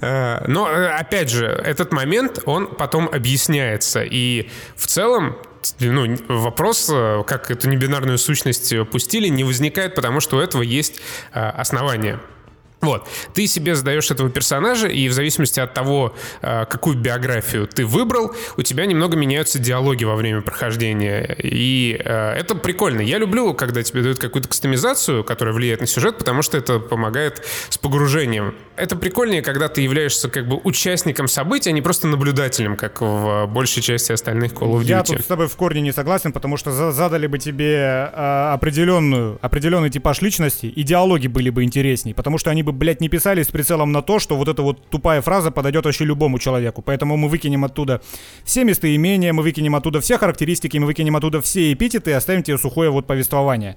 Э, но, э, опять же, этот момент, он потом объясняется. И в целом ну, вопрос, э, как эту небинарную сущность пустили, не возникает, потому что у этого есть основания. Вот. Ты себе задаешь этого персонажа, и в зависимости от того, э, какую биографию ты выбрал, у тебя немного меняются диалоги во время прохождения. И э, это прикольно. Я люблю, когда тебе дают какую-то кастомизацию, которая влияет на сюжет, потому что это помогает с погружением. Это прикольнее, когда ты являешься как бы участником событий, а не просто наблюдателем, как в большей части остальных Call of Duty. Я тут с тобой в корне не согласен, потому что задали бы тебе э, определенную, определенный типаж личности, и диалоги были бы интересней, потому что они бы блядь, не писали с прицелом на то, что вот эта вот тупая фраза подойдет вообще любому человеку. Поэтому мы выкинем оттуда все местоимения, мы выкинем оттуда все характеристики, мы выкинем оттуда все эпитеты и оставим тебе сухое вот повествование.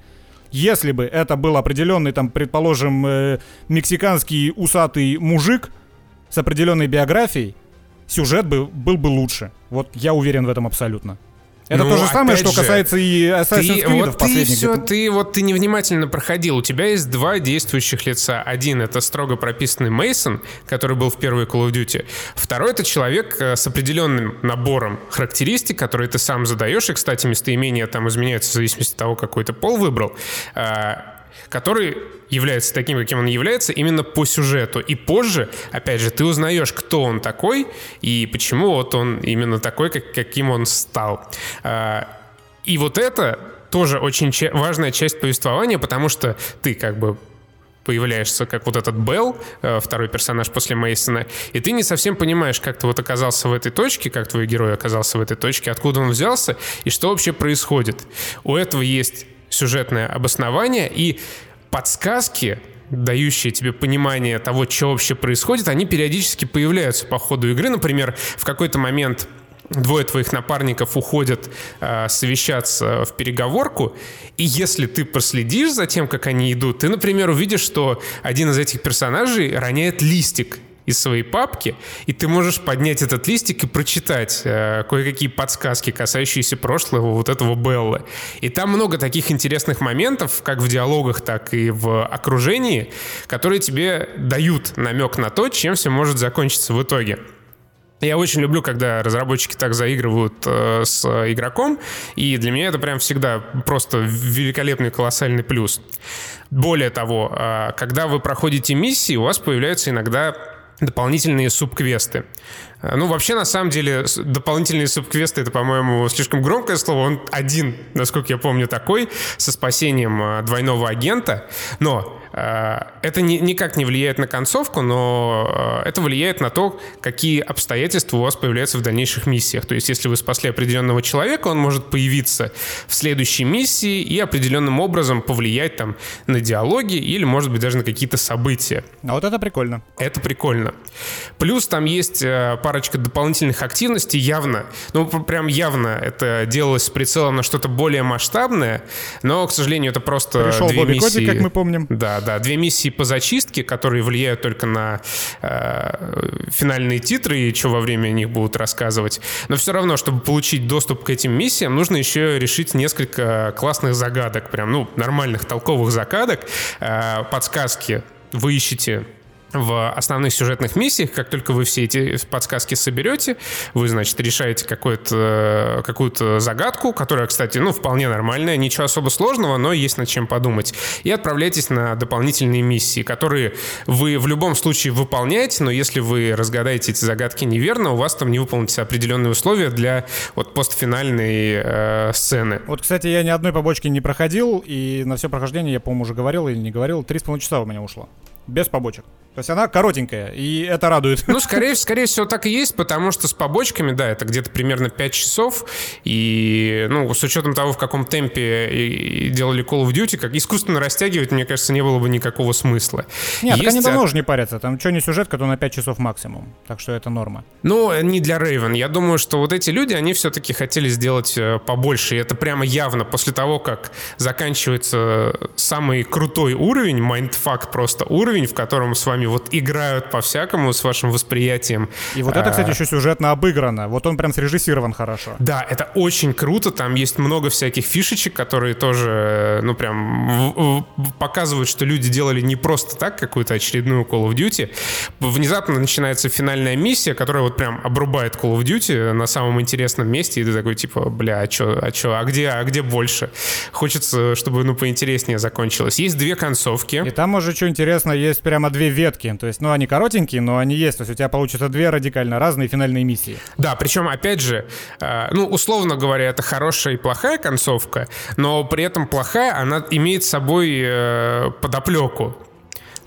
Если бы это был определенный, там, предположим, э, мексиканский усатый мужик с определенной биографией, сюжет бы, был бы лучше. Вот я уверен в этом абсолютно. Это ну, то же самое, что же, касается и Assassin's Creed вот ты все, ты вот ты невнимательно проходил. У тебя есть два действующих лица. Один это строго прописанный Мейсон, который был в первой Call of Duty. Второй это человек э, с определенным набором характеристик, которые ты сам задаешь. И, кстати, местоимения там изменяются в зависимости от того, какой ты пол выбрал а, который является таким, каким он является, именно по сюжету. И позже, опять же, ты узнаешь, кто он такой и почему вот он именно такой, как, каким он стал. А, и вот это тоже очень важная часть повествования, потому что ты как бы появляешься как вот этот Белл, э, второй персонаж после Мейсона, и ты не совсем понимаешь, как ты вот оказался в этой точке, как твой герой оказался в этой точке, откуда он взялся и что вообще происходит. У этого есть сюжетное обоснование и подсказки, дающие тебе понимание того, что вообще происходит, они периодически появляются по ходу игры. Например, в какой-то момент двое твоих напарников уходят э, совещаться в переговорку, и если ты проследишь за тем, как они идут, ты, например, увидишь, что один из этих персонажей роняет листик из своей папки, и ты можешь поднять этот листик и прочитать э, кое-какие подсказки, касающиеся прошлого вот этого Беллы. И там много таких интересных моментов, как в диалогах, так и в окружении, которые тебе дают намек на то, чем все может закончиться в итоге. Я очень люблю, когда разработчики так заигрывают э, с игроком, и для меня это прям всегда просто великолепный, колоссальный плюс. Более того, э, когда вы проходите миссии, у вас появляются иногда дополнительные субквесты. Э, ну, вообще, на самом деле, дополнительные субквесты — это, по-моему, слишком громкое слово. Он один, насколько я помню, такой, со спасением э, двойного агента. Но Э, это ни, никак не влияет на концовку, но это влияет на то, какие обстоятельства у вас появляются в дальнейших миссиях. То есть, если вы спасли определенного человека, он может появиться в следующей миссии и определенным образом повлиять там на диалоги или, может быть, даже на какие-то события. А вот это прикольно. Это прикольно. Плюс там есть парочка дополнительных активностей явно, ну, прям явно это делалось с прицелом на что-то более масштабное, но, к сожалению, это просто Пришел две Бобби миссии. Коти, как мы помним. Да, да, две миссии по зачистке, которые влияют только на э, финальные титры и что во время них будут рассказывать. Но все равно, чтобы получить доступ к этим миссиям, нужно еще решить несколько классных загадок, прям, ну, нормальных толковых загадок, э, подсказки вы ищете в основных сюжетных миссиях, как только вы все эти подсказки соберете, вы, значит, решаете какую-то какую загадку, которая, кстати, ну, вполне нормальная, ничего особо сложного, но есть над чем подумать, и отправляетесь на дополнительные миссии, которые вы в любом случае выполняете, но если вы разгадаете эти загадки неверно, у вас там не выполнится определенные условия для вот постфинальной э, сцены. Вот, кстати, я ни одной побочки не проходил, и на все прохождение, я, по-моему, уже говорил или не говорил, три с половиной часа у меня ушло. Без побочек. То есть она коротенькая, и это радует. Ну, скорее, скорее всего, так и есть, потому что с побочками, да, это где-то примерно 5 часов, и, ну, с учетом того, в каком темпе и делали Call of Duty, как искусственно растягивать, мне кажется, не было бы никакого смысла. Нет, есть... так они давно уже не парятся, там что не сюжетка, то на 5 часов максимум, так что это норма. Ну, не для Raven. Я думаю, что вот эти люди, они все-таки хотели сделать э, побольше, и это прямо явно после того, как заканчивается самый крутой уровень, mindfuck просто уровень, в котором с вами вот играют по-всякому с вашим восприятием. И вот это, кстати, а, еще сюжетно обыграно. Вот он прям срежиссирован хорошо. Да, это очень круто. Там есть много всяких фишечек, которые тоже, ну, прям показывают, что люди делали не просто так какую-то очередную Call of Duty. Внезапно начинается финальная миссия, которая вот прям обрубает Call of Duty на самом интересном месте, и ты такой, типа, бля, а чё, а чё, а где, а где больше? Хочется, чтобы, ну, поинтереснее закончилось. Есть две концовки. И там уже, что интересно, есть прямо две ветки. То есть, ну, они коротенькие, но они есть. То есть у тебя получится две радикально разные финальные миссии. Да, причем, опять же, э, ну, условно говоря, это хорошая и плохая концовка, но при этом плохая, она имеет с собой э, подоплеку.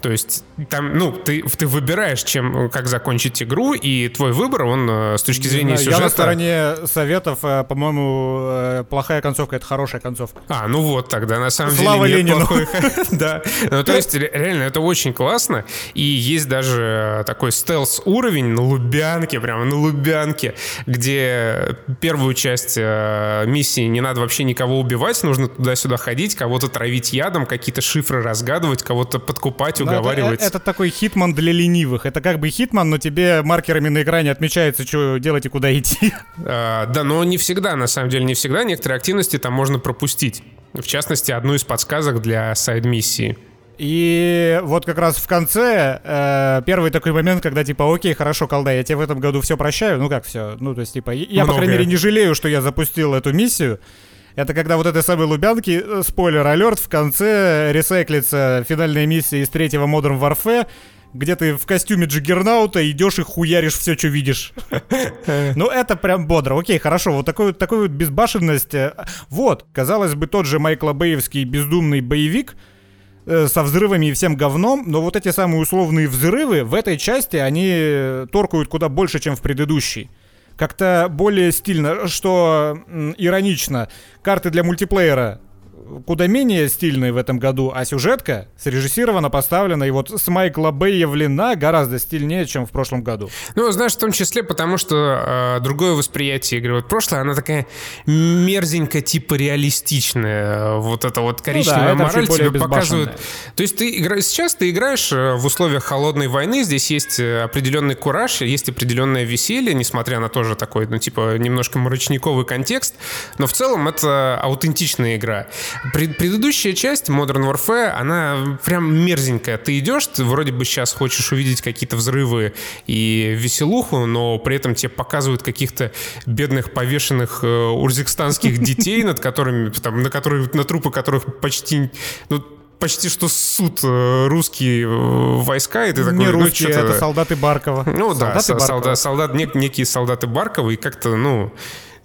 То есть там, ну, ты, ты выбираешь, чем, как закончить игру, и твой выбор, он э, с точки зрения сюжета... Я на стороне советов, э, по-моему, э, плохая концовка — это хорошая концовка. А, ну вот тогда, на самом Слава деле нет плохой... <laughs> Да, ну то есть реально это очень классно, и есть даже такой стелс-уровень на Лубянке, прямо на Лубянке, где первую часть миссии не надо вообще никого убивать, нужно туда-сюда ходить, кого-то травить ядом, какие-то шифры разгадывать, кого-то подкупать, уговаривать. Это, это такой хитман для ленивых. Это как бы хитман, но тебе маркерами на экране отмечается, что делать и куда идти. А, да, но не всегда, на самом деле, не всегда. Некоторые активности там можно пропустить. В частности, одну из подсказок для сайд-миссии. И вот как раз в конце э, первый такой момент, когда типа, окей, хорошо, колда, я тебе в этом году все прощаю. Ну как все? Ну, то есть, типа, я, Многое. по крайней мере, не жалею, что я запустил эту миссию. Это когда вот этой самой Лубянки, э, спойлер алерт, в конце ресайклится финальная миссия из третьего Modern Warfare, где ты в костюме Джиггернаута идешь и хуяришь все, что видишь. <laughs> Ну, это прям бодро. Окей, хорошо, вот такой, вот безбашенность. Э, вот, казалось бы, тот же Майкла Бэевский бездумный боевик, э, со взрывами и всем говном, но вот эти самые условные взрывы в этой части, они торкают куда больше, чем в предыдущей как-то более стильно, что иронично. Карты для мультиплеера куда менее стильный в этом году, а сюжетка срежиссирована, поставлена и вот с Майкла Бэя влена гораздо стильнее, чем в прошлом году. Ну, знаешь, в том числе потому, что э, другое восприятие игры. Вот прошлое, она такая мерзенько типа реалистичная. Вот это вот коричневая ну, да, мораль тебе показывает. То есть ты играешь сейчас, ты играешь э, в условиях холодной войны, здесь есть э, определенный кураж, есть определенное веселье, несмотря на тоже такой, ну, типа, немножко мрачниковый контекст, но в целом это аутентичная игра. Пред, предыдущая часть Modern Warfare, она прям мерзенькая. Ты идешь, ты вроде бы сейчас хочешь увидеть какие-то взрывы и веселуху, но при этом тебе показывают каких-то бедных повешенных э, урзикстанских <laughs> детей, над которыми, там, на которые, на трупы которых почти, ну, почти что суд э, русские э, войска, и ты такой... Не ну, русские, это солдаты Баркова. Ну солдаты да, Баркова. солдат, солдат, нек, некие солдаты Баркова, и как-то, ну...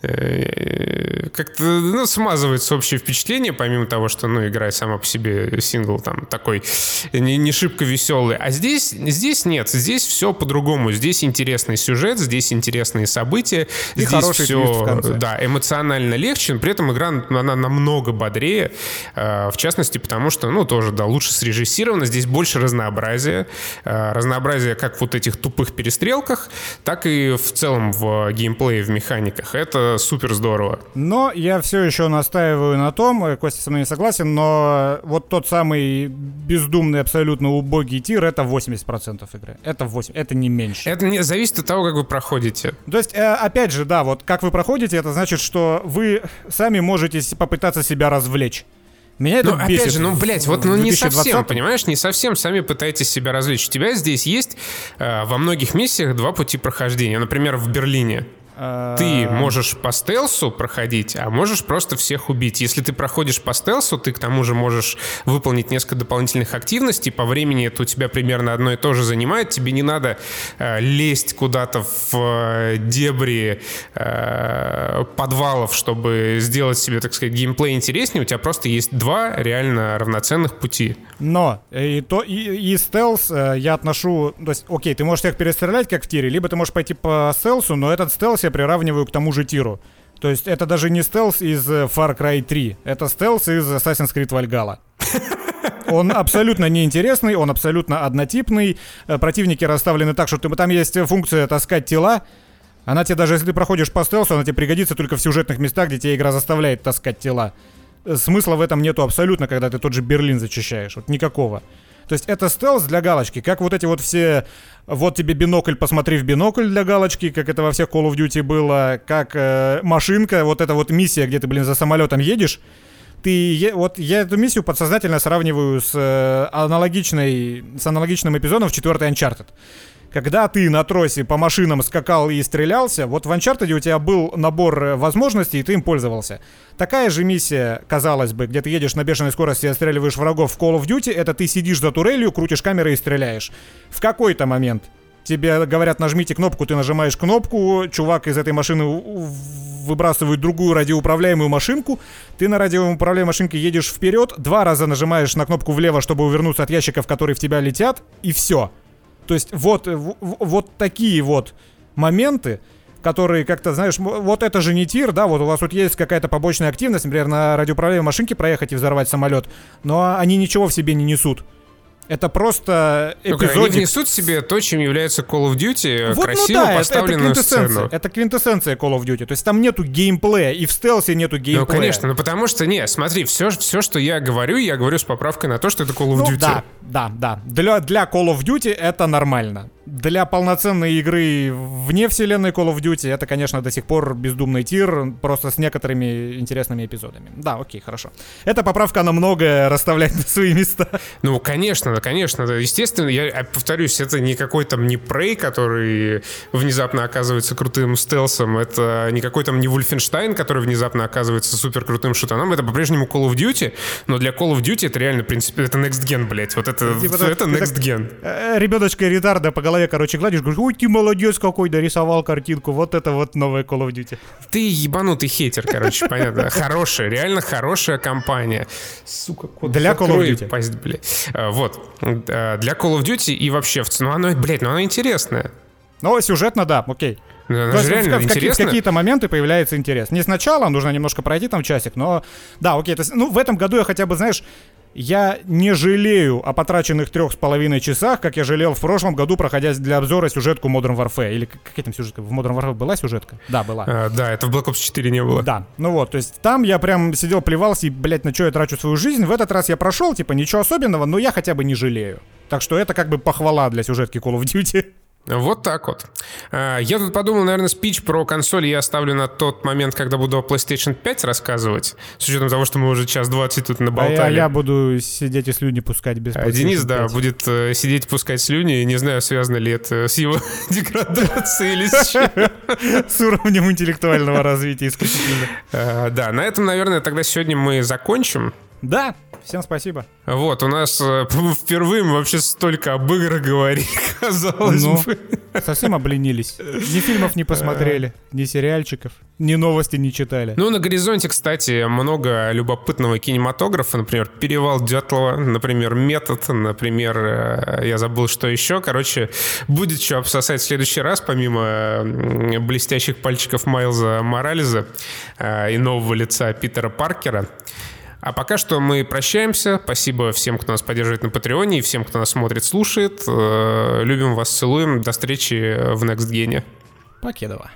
Э, как-то ну, смазывается общее впечатление, помимо того, что ну, игра сама по себе сингл там такой не, не шибко веселый. А здесь, здесь нет, здесь все по-другому. Здесь интересный сюжет, здесь интересные события. И здесь все да, эмоционально легче, но при этом игра она намного бодрее. Э, в частности, потому что, ну, тоже, да, лучше срежиссировано. Здесь больше разнообразия. Э, разнообразие как в вот этих тупых перестрелках, так и в целом в геймплее, в механиках. Это супер здорово. Но я все еще настаиваю на том, э, Костя со мной не согласен, но вот тот самый бездумный, абсолютно убогий тир, это 80% игры. Это 8, это не меньше. Это не зависит от того, как вы проходите. То есть, э, опять же, да, вот как вы проходите, это значит, что вы сами можете попытаться себя развлечь. Меня это ну, бесит. Опять же, ну, блядь, вот ну, не совсем, понимаешь, не совсем сами пытаетесь себя развлечь. У тебя здесь есть э, во многих миссиях два пути прохождения. Например, в Берлине. Ты э, можешь по стелсу проходить, а можешь просто всех убить. Если ты проходишь по стелсу, ты к тому же можешь выполнить несколько дополнительных активностей. По времени это у тебя примерно одно и то же занимает. Тебе не надо э, лезть куда-то в э, дебри э, подвалов, чтобы сделать себе, так сказать, геймплей интереснее. У тебя просто есть два реально равноценных пути. Но и, то, и, и стелс э, я отношу... То есть, окей, ты можешь всех перестрелять, как в тире, либо ты можешь пойти по стелсу, но этот стелс я приравниваю к тому же тиру. То есть это даже не стелс из э, Far Cry 3, это стелс из Assassin's Creed Valhalla. <laughs> Он абсолютно неинтересный, он абсолютно однотипный. Э, противники расставлены так, что там есть функция таскать тела. Она тебе даже, если ты проходишь по стелсу, она тебе пригодится только в сюжетных местах, где тебя игра заставляет таскать тела. Э, смысла в этом нету абсолютно, когда ты тот же Берлин зачищаешь. Вот никакого. То есть это стелс для галочки, как вот эти вот все вот тебе бинокль, посмотри в бинокль для галочки, как это во всех Call of Duty было, как э, машинка, вот эта вот миссия, где ты, блин, за самолетом едешь, ты, вот я эту миссию подсознательно сравниваю с э, аналогичной, с аналогичным эпизодом в 4 Uncharted когда ты на тросе по машинам скакал и стрелялся, вот в Uncharted у тебя был набор э, возможностей, и ты им пользовался. Такая же миссия, казалось бы, где ты едешь на бешеной скорости и отстреливаешь врагов в Call of Duty, это ты сидишь за турелью, крутишь камерой и стреляешь. В какой-то момент тебе говорят, нажмите кнопку, ты нажимаешь кнопку, чувак из этой машины выбрасывает другую радиоуправляемую машинку, ты на радиоуправляемой машинке едешь вперед, два раза нажимаешь на кнопку влево, чтобы увернуться от ящиков, которые в тебя летят, и все. То есть вот, вот такие вот моменты, которые как-то, знаешь, вот это же не тир, да, вот у вас тут есть какая-то побочная активность, например, на радиоуправляемой машинке проехать и взорвать самолет, но они ничего в себе не несут. Это просто эпизодик. Ну, они внесут себе то, чем является Call of Duty, вот, красиво ну да, поставленную это, это сцену. Это квинтэссенция Call of Duty. То есть там нету геймплея, и в стелсе нету геймплея. Ну, конечно, ну потому что, не, смотри, все, все, что я говорю, я говорю с поправкой на то, что это Call of ну, Duty. Да, да, да. Для, для Call of Duty это нормально для полноценной игры вне вселенной Call of Duty это, конечно, до сих пор бездумный тир, просто с некоторыми интересными эпизодами. Да, окей, хорошо. Эта поправка на многое расставляет на свои места. Ну, конечно, конечно. Естественно, я повторюсь, это не какой там не Prey, который внезапно оказывается крутым стелсом, это не какой там не Wolfenstein, который внезапно оказывается супер крутым шутаном, это по-прежнему Call of Duty, но для Call of Duty это реально, в принципе, это next gen, блядь, вот это, типа, это next gen. Э, ребеночка ретарда по голове короче, гладишь, говоришь, ой, ты молодец какой, нарисовал картинку, вот это вот новая Call of Duty. Ты ебанутый хейтер, короче, понятно. <laughs> Хорошая, реально хорошая компания. Сука, кот Для Call of Duty. Пасть, блядь. А, вот. А, для Call of Duty и вообще, ну оно, блядь, ну оно интересное. Но сюжетно, да, окей. Ну, То есть реально в, в, какие- в какие-то моменты появляется интерес. Не сначала, нужно немножко пройти там часик, но да, окей. То есть, ну, в этом году я хотя бы, знаешь, я не жалею о потраченных трех с половиной часах, как я жалел в прошлом году, проходя для обзора сюжетку Modern Warfare. Или как там сюжетка? В Modern Warfare была сюжетка? Да, была. А, да, это в Black Ops 4 не было. Да, ну вот, то есть там я прям сидел, плевался и, блядь, на что я трачу свою жизнь. В этот раз я прошел, типа, ничего особенного, но я хотя бы не жалею. Так что это как бы похвала для сюжетки Call of Duty. Вот так вот. А, Я тут подумал, наверное, спич про консоль я оставлю на тот момент, когда буду о PlayStation 5 рассказывать, с учетом того, что мы уже час 20 тут А наболтали. я, я буду сидеть и слюни пускать без А Денис, PlayStation да, 5. будет э, сидеть пускать слюни. Не знаю, связано ли это с его <laughs> деградацией или с <laughs> чем. С уровнем интеллектуального развития исключительно. А, Да, на этом, наверное, тогда сегодня мы закончим. Да, всем спасибо. Вот, у нас э, <laughs> впервые мы вообще столько об играх говорили, <laughs> казалось Ну. бы. Совсем обленились. Ни фильмов не посмотрели, ни сериальчиков, ни новости не читали. Ну, на горизонте, кстати, много любопытного кинематографа. Например, «Перевал Дятлова», например, «Метод», например, э, я забыл, что еще. Короче, будет что обсосать в следующий раз, помимо блестящих пальчиков Майлза Морализа э, и нового лица Питера Паркера. А пока что мы прощаемся. Спасибо всем, кто нас поддерживает на Патреоне и всем, кто нас смотрит, слушает. Э, Любим вас, целуем. До встречи в Next Gen. Покедова.